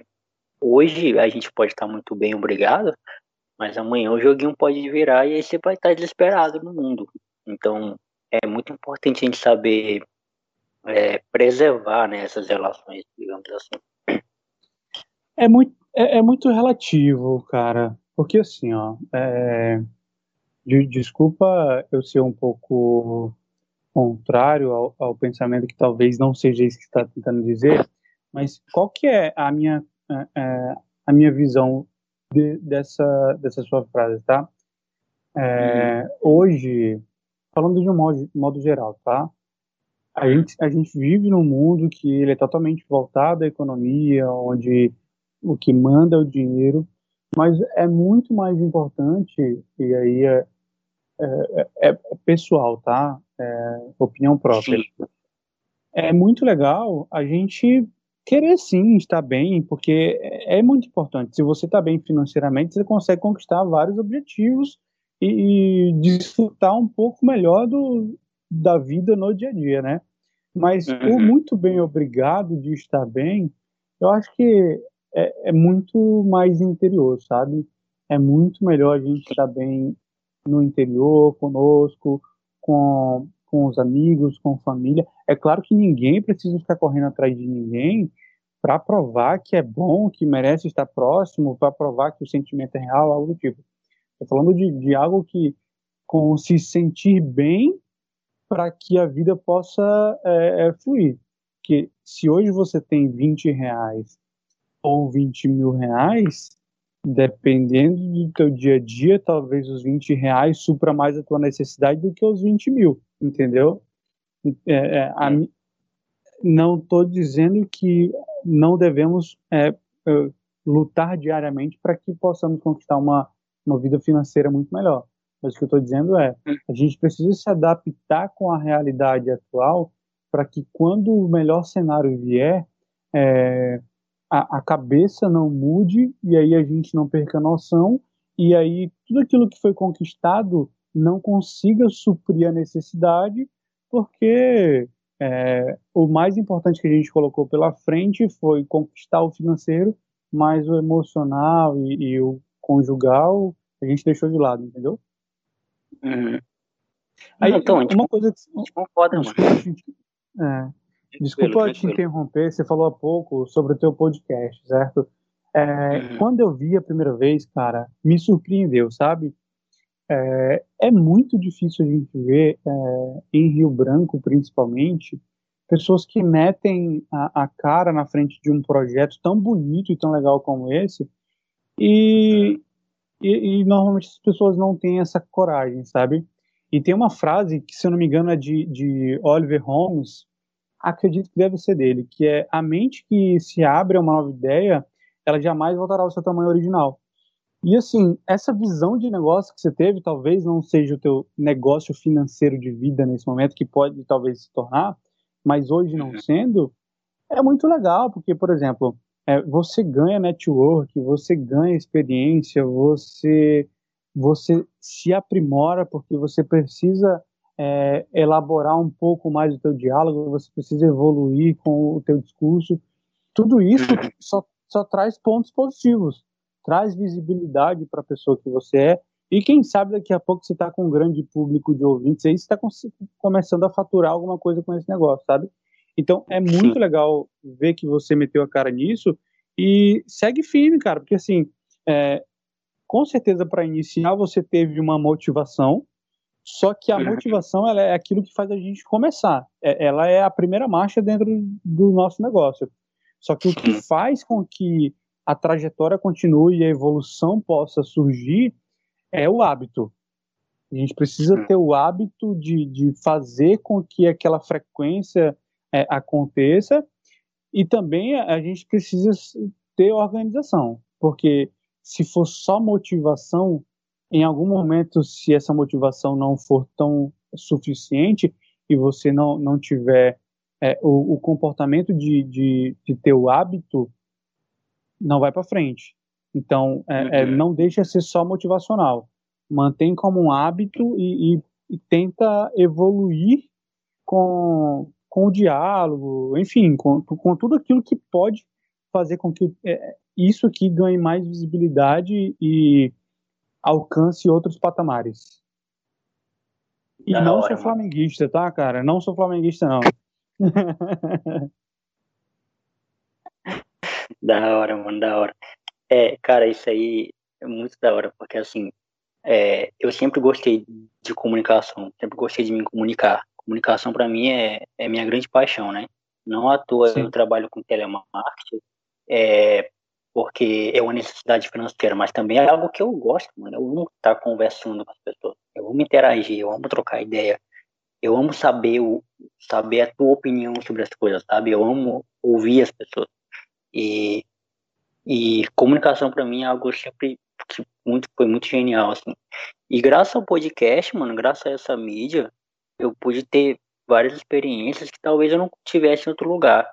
hoje a gente pode estar muito bem, obrigado, mas amanhã o joguinho pode virar e aí você vai estar desesperado no mundo. Então é muito importante a gente saber é, preservar né, essas relações, digamos assim. É muito, é, é muito relativo, cara, porque assim, ó, é, de, desculpa eu ser um pouco contrário ao, ao, pensamento que talvez não seja isso que está tentando dizer, mas qual que é a minha a, a minha visão de, dessa dessa sua frase, tá? É, uhum. Hoje, falando de um modo, modo geral, tá? A gente a gente vive num mundo que ele é totalmente voltado à economia, onde o que manda é o dinheiro, mas é muito mais importante e aí é, é, é, é pessoal, tá? É, opinião própria. Sim. É muito legal a gente querer sim estar bem, porque é, é muito importante. Se você está bem financeiramente, você consegue conquistar vários objetivos e, e desfrutar um pouco melhor do, da vida no dia a dia, né? Mas uhum. o muito bem obrigado de estar bem Eu acho que é, é muito mais interior, sabe? É muito melhor a gente estar bem no interior, conosco, com, com os amigos, com família. É claro que ninguém precisa ficar correndo atrás de ninguém para provar que é bom, que merece estar próximo, para provar que o sentimento é real, algo do tipo. Estou falando de, de algo que com se sentir bem para que a vida possa é, é, fluir. Que se hoje você tem 20 reais ou 20 mil reais, dependendo do teu dia a dia, talvez os 20 reais supra mais a tua necessidade do que os 20 mil, entendeu? É, é, a, não estou dizendo que não devemos é, é, lutar diariamente para que possamos conquistar uma, uma vida financeira muito melhor. Mas o que eu estou dizendo é, a gente precisa se adaptar com a realidade atual para que quando o melhor cenário vier, é, a, a cabeça não mude e aí a gente não perca a noção e aí tudo aquilo que foi conquistado não consiga suprir a necessidade, porque é, o mais importante que a gente colocou pela frente foi conquistar o financeiro, mas o emocional e, e o conjugal a gente deixou de lado, entendeu? Uhum. Aí, então, uma coisa que. A gente concorda, mano. É, Desculpa te interromper, você falou há pouco sobre o teu podcast, certo? É, uhum. Quando eu vi a primeira vez, cara, me surpreendeu, sabe? É, é muito difícil a gente ver, é, em Rio Branco principalmente, pessoas que metem a, a, cara na frente de um projeto tão bonito e tão legal como esse, e, uhum. e, e normalmente as pessoas não têm essa coragem, sabe? E tem uma frase que, se eu não me engano, é de, de Oliver Holmes, acredito que deve ser dele, que é a mente que se abre a uma nova ideia, ela jamais voltará ao seu tamanho original. E assim, essa visão de negócio que você teve, talvez não seja o teu negócio financeiro de vida nesse momento, que pode talvez se tornar, mas hoje não uhum. sendo, é muito legal, porque, por exemplo, é, você ganha network, você ganha experiência, você, você se aprimora porque você precisa é, elaborar um pouco mais o teu diálogo, você precisa evoluir com o teu discurso. Tudo isso só, só traz pontos positivos, traz visibilidade para a pessoa que você é. E quem sabe daqui a pouco você está com um grande público de ouvintes aí, você está começando a faturar alguma coisa com esse negócio, sabe? Então é muito legal ver que você meteu a cara nisso e segue firme, cara, porque assim, é, com certeza para iniciar você teve uma motivação, só que a uhum. motivação ela é aquilo que faz a gente começar. É, ela é a primeira marcha dentro do nosso negócio. Só que o que faz com que a trajetória continue e a evolução possa surgir é o hábito. A gente precisa ter o hábito de, de fazer com que aquela frequência é, aconteça e também a gente precisa ter organização, porque se for só motivação, em algum momento, se essa motivação não for tão suficiente e você não, não tiver é, o, o, comportamento de, de, de ter o hábito, não vai para frente. Então, é, é, não deixa ser só motivacional. Mantém como um hábito e, e, e tenta evoluir com, com o diálogo, enfim, com, com tudo aquilo que pode fazer com que é, isso aqui ganhe mais visibilidade e alcance outros patamares. E da não hora, sou flamenguista, tá, cara? Não sou flamenguista, não. da hora, mano, da hora. É, cara, isso aí é muito da hora, porque assim, é, eu sempre gostei de comunicação, sempre gostei de me comunicar. Comunicação para mim é, é minha grande paixão, né? Não à toa Sim. eu trabalho com telemarketing, é, porque é uma necessidade financeira, mas também é algo que eu gosto, mano. Eu amo estar conversando com as pessoas, eu amo interagir, eu amo trocar ideia, eu amo saber o, saber a tua opinião sobre as coisas, sabe? Eu amo ouvir as pessoas. E, e comunicação para mim é algo sempre que muito, foi muito genial, assim. E graças ao podcast, mano, graças a essa mídia, eu pude ter várias experiências que talvez eu não tivesse em outro lugar.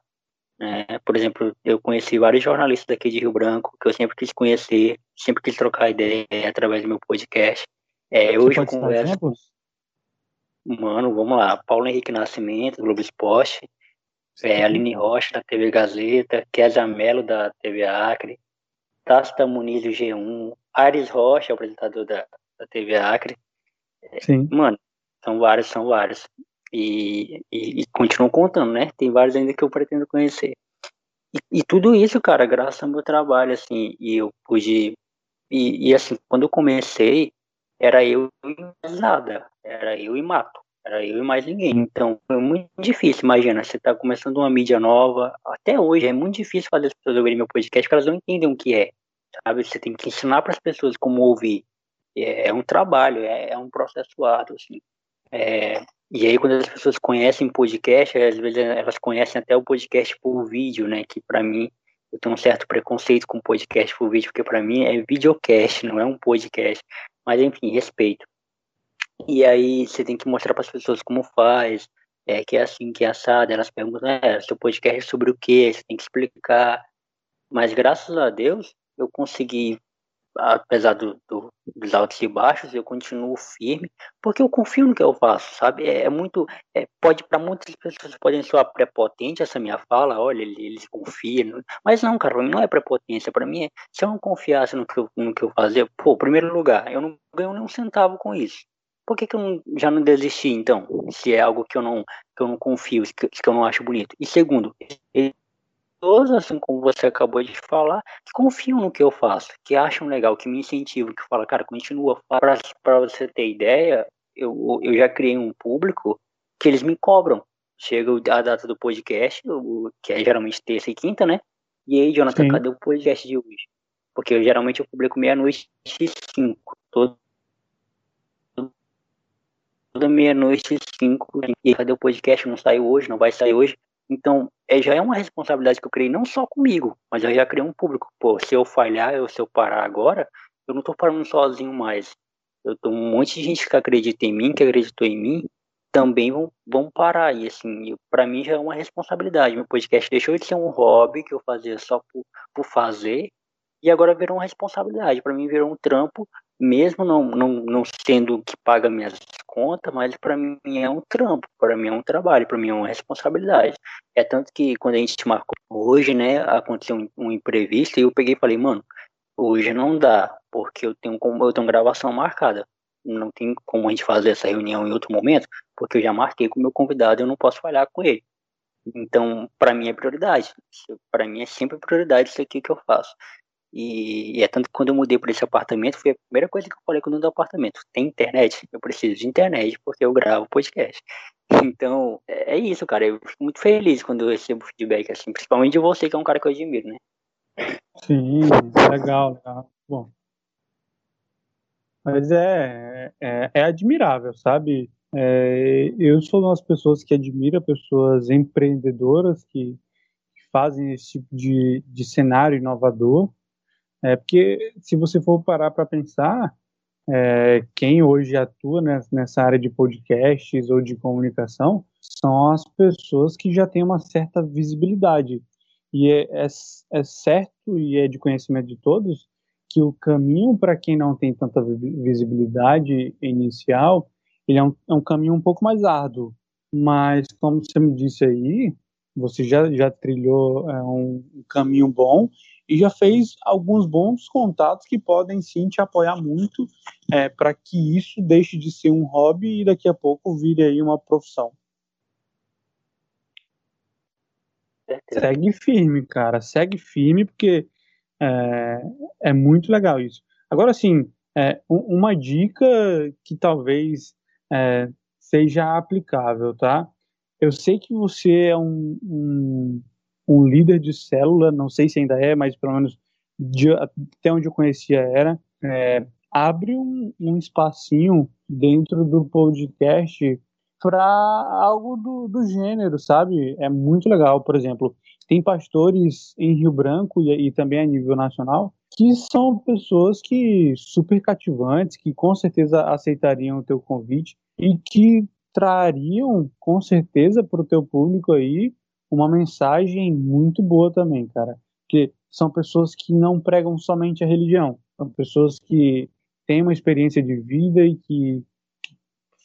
É, por exemplo, eu conheci vários jornalistas daqui de Rio Branco que eu sempre quis conhecer, sempre quis trocar ideia através do meu podcast. É, hoje eu converso. Mano, vamos lá. Paulo Henrique Nascimento, Globo Esporte. É, Aline Rocha, da TV Gazeta, Kézia Mello, da TV Acre, Tácita Muniz, do G1, Ares Rocha, apresentador da, da TV Acre. Sim. Mano, são vários, são vários. E, e, e continuam contando, né? Tem vários ainda que eu pretendo conhecer. E, e, tudo isso, cara, graças ao meu trabalho, assim, e eu pude. E, e assim, quando eu comecei, era eu e nada. Era eu e mato. Era eu e mais ninguém. Então, foi muito difícil. Imagina, você tá começando uma mídia nova. Até hoje, é muito difícil fazer as pessoas ouvirem meu podcast, porque elas não entendem o que é. Sabe? Você tem que ensinar para as pessoas como ouvir. É, é um trabalho, é, é, um processo árduo, assim. É, e aí, quando as pessoas conhecem podcast, às vezes elas conhecem até o podcast por vídeo, né? Que para mim, eu tenho um certo preconceito com podcast por vídeo, porque para mim é videocast, não é um podcast. Mas enfim, respeito. E aí você tem que mostrar para as pessoas como faz, é, que é assim, que é assado. Elas perguntam, é, seu podcast é sobre o quê? Você tem que explicar. Mas graças a Deus eu consegui, apesar do, do, dos altos e baixos, eu continuo firme, porque eu confio no que eu faço, sabe? É, é muito, é, pode para muitas pessoas podem soar prepotente essa minha fala, olha, eles, eles confiam, mas não, cara, não é prepotência, para mim é, se eu não confiasse no que eu, no que eu fazia, pô, primeiro lugar, eu não ganho nem um centavo com isso por que, que eu não, já não desisti, então? Se é algo que eu não, que eu não confio, que, que eu não acho bonito. E segundo, todos, assim como você acabou de falar, que confiam no que eu faço, que acham legal, que me incentivam, que falam, cara, continua. Para você ter ideia, eu, eu já criei um público que eles me cobram. Chega a data do podcast, que é geralmente terça e quinta, né? E aí, Jonathan, Sim. cadê o podcast de hoje? Porque eu, geralmente eu publico meia-noite e cinco. Todo toda meia-noite e cinco, e cadê o podcast? Não saiu hoje, não vai sair hoje. Então, é, já é uma responsabilidade que eu criei não só comigo, mas eu já criei um público. Pô, se eu falhar, eu, se eu parar agora, eu não tô parando sozinho mais. Eu tô um monte de gente que acredita em mim, que acreditou em mim, também vão, vão parar. E assim, para mim já é uma responsabilidade. Meu podcast deixou de ser um hobby que eu fazia só por, por fazer, e agora virou uma responsabilidade. Para mim virou um trampo mesmo não, não, não sendo que paga minhas contas, mas para mim é um trampo, para mim é um trabalho, para mim é uma responsabilidade. É tanto que quando a gente marcou hoje, né, aconteceu um, um imprevisto e eu peguei e falei, mano, hoje não dá, porque eu tenho, eu tenho gravação marcada. Não tem como a gente fazer essa reunião em outro momento, porque eu já marquei com o meu convidado eu não posso falhar com ele. Então, para mim é prioridade. Para mim é sempre prioridade isso aqui que eu faço. E, e, é tanto que quando eu mudei para esse apartamento, foi a primeira coisa que eu falei quando eu do apartamento. Tem internet? Eu preciso de internet porque eu gravo podcast. Então, é, é isso, cara. Eu fico muito feliz quando eu recebo feedback assim, principalmente de você, que é um cara que eu admiro, né? Sim, legal, legal. Bom. Mas é, é, é admirável, sabe? É, eu sou uma das pessoas que admira pessoas empreendedoras que, que fazem esse tipo de, de cenário inovador é porque se você for parar para pensar, é, quem hoje atua nessa área de podcasts ou de comunicação são as pessoas que já têm uma certa visibilidade. E é, é, é certo e é de conhecimento de todos que o caminho para quem não tem tanta visibilidade inicial, ele é um, é um caminho um pouco mais árduo. Mas, como você me disse aí, você já, já trilhou é, um caminho bom e já fez alguns bons contatos que podem sim te apoiar muito é, para que isso deixe de ser um hobby e daqui a pouco vire aí uma profissão. Segue firme, cara, segue firme porque é, é muito legal isso. Agora, sim, é, uma dica que talvez é, seja aplicável, tá? Eu sei que você é um, um um líder de célula, não sei se ainda é, mas pelo menos de, até onde eu conhecia era, é, abre um, um, espacinho dentro do podcast para algo do, do, gênero, sabe? É muito legal, por exemplo, tem pastores em Rio Branco e, e também a nível nacional que são pessoas que super cativantes, que com certeza aceitariam o teu convite e que trariam com certeza para o teu público aí uma mensagem muito boa também, cara. Que são pessoas que não pregam somente a religião, são pessoas que têm uma experiência de vida e que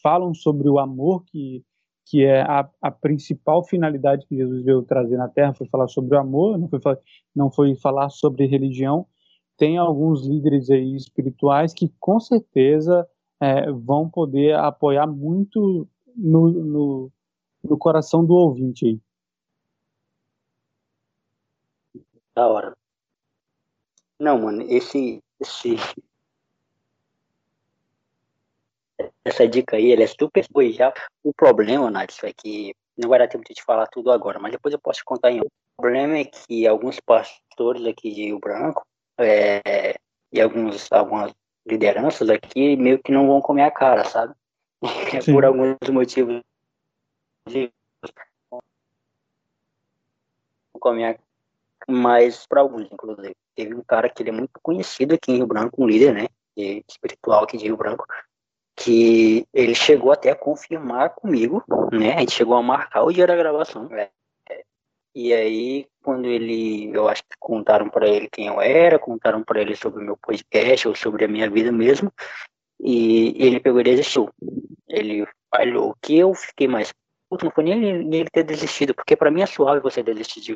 falam sobre o amor que, que é a, a principal finalidade que Jesus veio trazer na Terra, foi falar sobre o amor, não foi, não foi falar sobre religião. Tem alguns líderes aí espirituais que com certeza é, vão poder apoiar muito no, no, no coração do ouvinte aí. Da hora. Não, mano, esse, esse, essa dica aí, ela é super boa já. O problema, Nath, é que não vai dar tempo de te falar tudo agora, mas depois eu posso te contar em outro. O problema é que alguns pastores aqui de Rio Branco é, e alguns, algumas lideranças aqui meio que não vão comer a cara, sabe? Por alguns motivos. Comer a mas para alguns, inclusive. Teve um cara que ele é muito conhecido aqui em Rio Branco, um líder, né, espiritual aqui de Rio Branco, que ele chegou até a confirmar comigo, né? A gente chegou a marcar o dia da gravação. Né? E aí, quando ele, eu acho que contaram para ele quem eu era, contaram para ele sobre o meu podcast ou sobre a minha vida mesmo, e ele pegou e desistiu. Ele falou que eu fiquei mais puto, não foi nem ele, ele ter desistido, porque para mim é suave você desistir de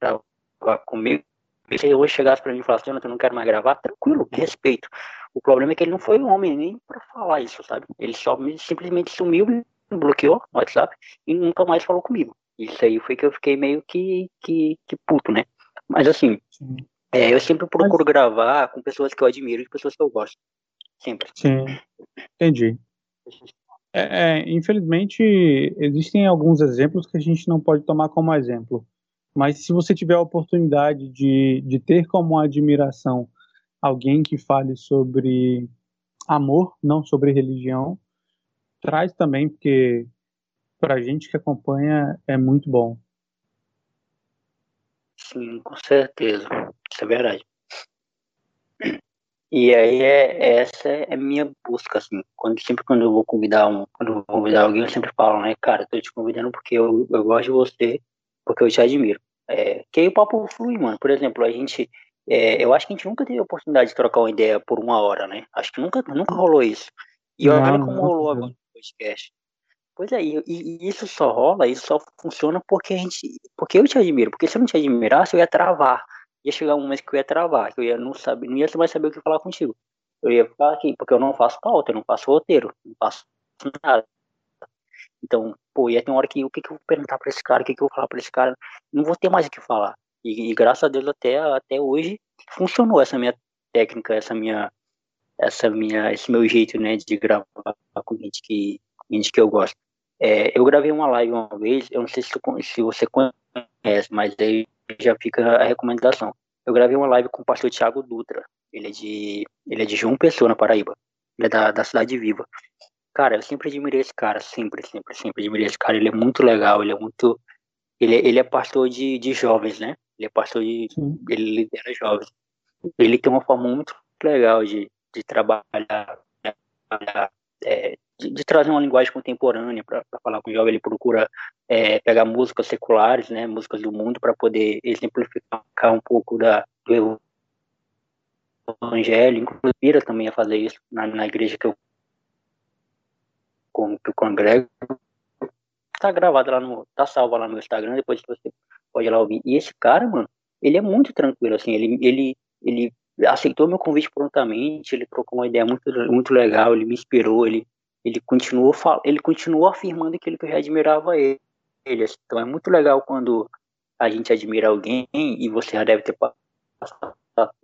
gravar comigo. Se hoje chegasse para mim e falasse, Jonathan, eu não quero mais gravar, tranquilo, respeito. O problema é que ele não foi homem nem para falar isso, sabe? Ele só simplesmente sumiu, me bloqueou no WhatsApp e nunca mais falou comigo. Isso aí foi que eu fiquei meio que, que, que puto, né? Mas assim, é, eu sempre procuro Mas... gravar com pessoas que eu admiro e pessoas que eu gosto. Sempre. Sim, entendi. É, é, infelizmente, existem alguns exemplos que a gente não pode tomar como exemplo. Mas se você tiver a oportunidade de, de ter como admiração alguém que fale sobre amor, não sobre religião, traz também, porque para a gente que acompanha é muito bom. Sim, com certeza. Isso é verdade. E aí é essa é a minha busca, assim. Quando, sempre quando eu vou convidar um, quando vou convidar alguém, eu sempre falo, né, cara, tô te convidando porque eu, eu gosto de você, porque eu te admiro. É, que aí o papo flui, mano. Por exemplo, a gente é, eu acho que a gente nunca teve a oportunidade de trocar uma ideia por uma hora, né? Acho que nunca, nunca rolou isso. E olha como não, rolou agora no podcast. Pois é, e, e, isso só rola, isso só funciona porque a gente. Porque eu te admiro. Porque se eu não te admirasse, eu ia travar. Ia chegar um momento que eu ia travar, que eu ia não saber, não ia mais saber o que falar contigo. Eu ia ficar aqui, porque eu não faço pauta, eu não faço roteiro, não faço nada. Então, pô, ia ter uma hora que o que, que eu vou perguntar pra esse cara, o que, que eu vou falar pra esse cara, não vou ter mais o que falar. E, e, graças a Deus até, até hoje funcionou essa minha técnica, essa minha, essa minha, esse meu jeito, né, de gravar com gente que, gente que eu gosto. É, eu gravei uma live uma vez, eu não sei se, se você conhece, mas aí já fica a recomendação. Eu gravei uma live com o pastor Tiago Dutra. Ele é de, ele é de João Pessoa, na Paraíba. Ele é da, da cidade viva. Cara, eu sempre admirei esse cara, sempre, sempre, sempre admirei esse cara. Ele é muito legal, ele é muito. Ele, ele é pastor de, de jovens, né? Ele é pastor de. Sim. Ele lidera jovens. Ele tem uma forma muito legal de, de trabalhar, é, de, de, trazer uma linguagem contemporânea para falar com o jovem. Ele procura é, pegar músicas seculares, né, músicas do mundo, para poder exemplificar um pouco da, do evangelho. Inclusive, também a fazer isso na, na igreja que eu, com, que eu congrego. Tá gravado lá no. Tá salvo lá no Instagram, depois você pode ir lá ouvir. E esse cara, mano, ele é muito tranquilo, assim, ele, ele, ele aceitou meu convite prontamente, ele trocou uma ideia muito, muito legal, ele me inspirou, ele, ele continuou ele continuou afirmando aquilo que eu já admirava ele. Assim. Então é muito legal quando a gente admira alguém e você já deve ter passado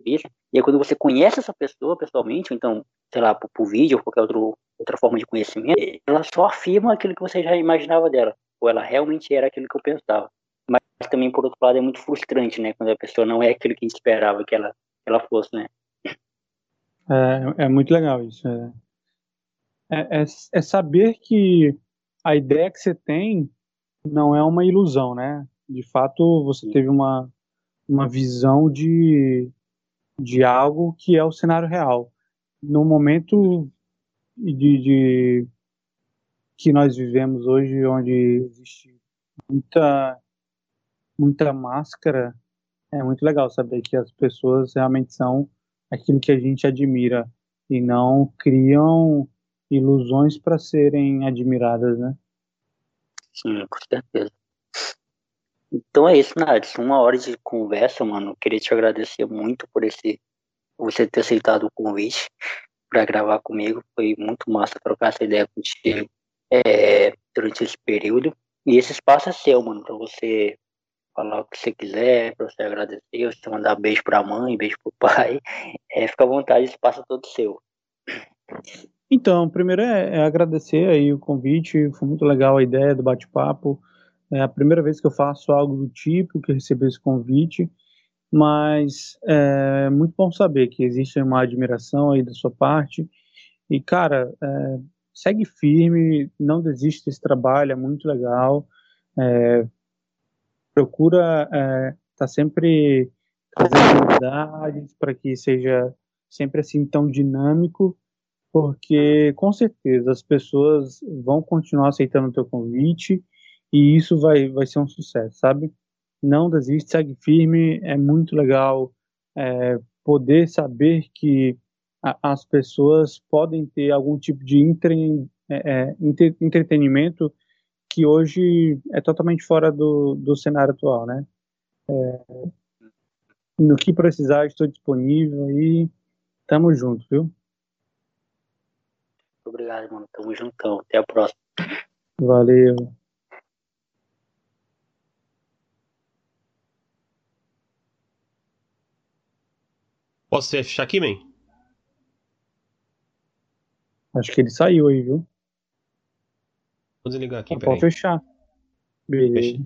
E aí quando você conhece essa pessoa pessoalmente, ou então, sei lá, por, por vídeo ou qualquer outro, outra forma de conhecimento, ela só afirma aquilo que você já imaginava dela. Ou ela realmente era aquilo que eu pensava mas também, por outro lado, é muito frustrante, né? Quando a pessoa não é aquilo que a gente esperava que ela, que ela fosse, né? É, é muito legal isso. É, é, é, é saber que a ideia que você tem não é uma ilusão, né? De fato, você teve uma, uma visão de, de algo que é o cenário real. No momento de, de que nós vivemos hoje, onde existe muita muita máscara, é muito legal saber que as pessoas realmente são aquilo que a gente admira e não criam ilusões para serem admiradas, né? Sim, com certeza. Então é isso, Nath. Uma hora de conversa, mano. queria te agradecer muito por esse você ter aceitado o convite para gravar comigo. Foi muito massa trocar essa ideia contigo é, durante esse período. E esse espaço é seu, mano, para você falar o que você quiser, para você agradecer, você mandar beijo pra mãe, beijo pro pai. É, fica à vontade, esse espaço é todo seu. Então, primeiro é, é, agradecer aí o convite, foi muito legal a ideia do bate-papo. É a primeira vez que eu faço algo do tipo, que recebi esse convite, mas é muito bom saber que existe uma admiração aí da sua parte. E, cara, é, segue firme, não desiste desse trabalho, é muito legal. É, procura estar é, tá sempre trazendo novidades para que seja sempre assim tão dinâmico, porque com certeza as pessoas vão continuar aceitando o teu convite e isso vai, vai ser um sucesso, sabe? Não desiste, segue firme, é muito legal é, poder saber que as pessoas podem ter algum tipo de entre, é, é entretenimento que hoje é totalmente fora do, do cenário atual, né? É, no que precisar, estou disponível e tamo junto, viu? Obrigado, mano. Tamo juntão. Até a próxima. Valeu. Posso fechar aqui, man? Acho que ele saiu aí, viu? Vou desligar aqui, Pode fechar. Beleza.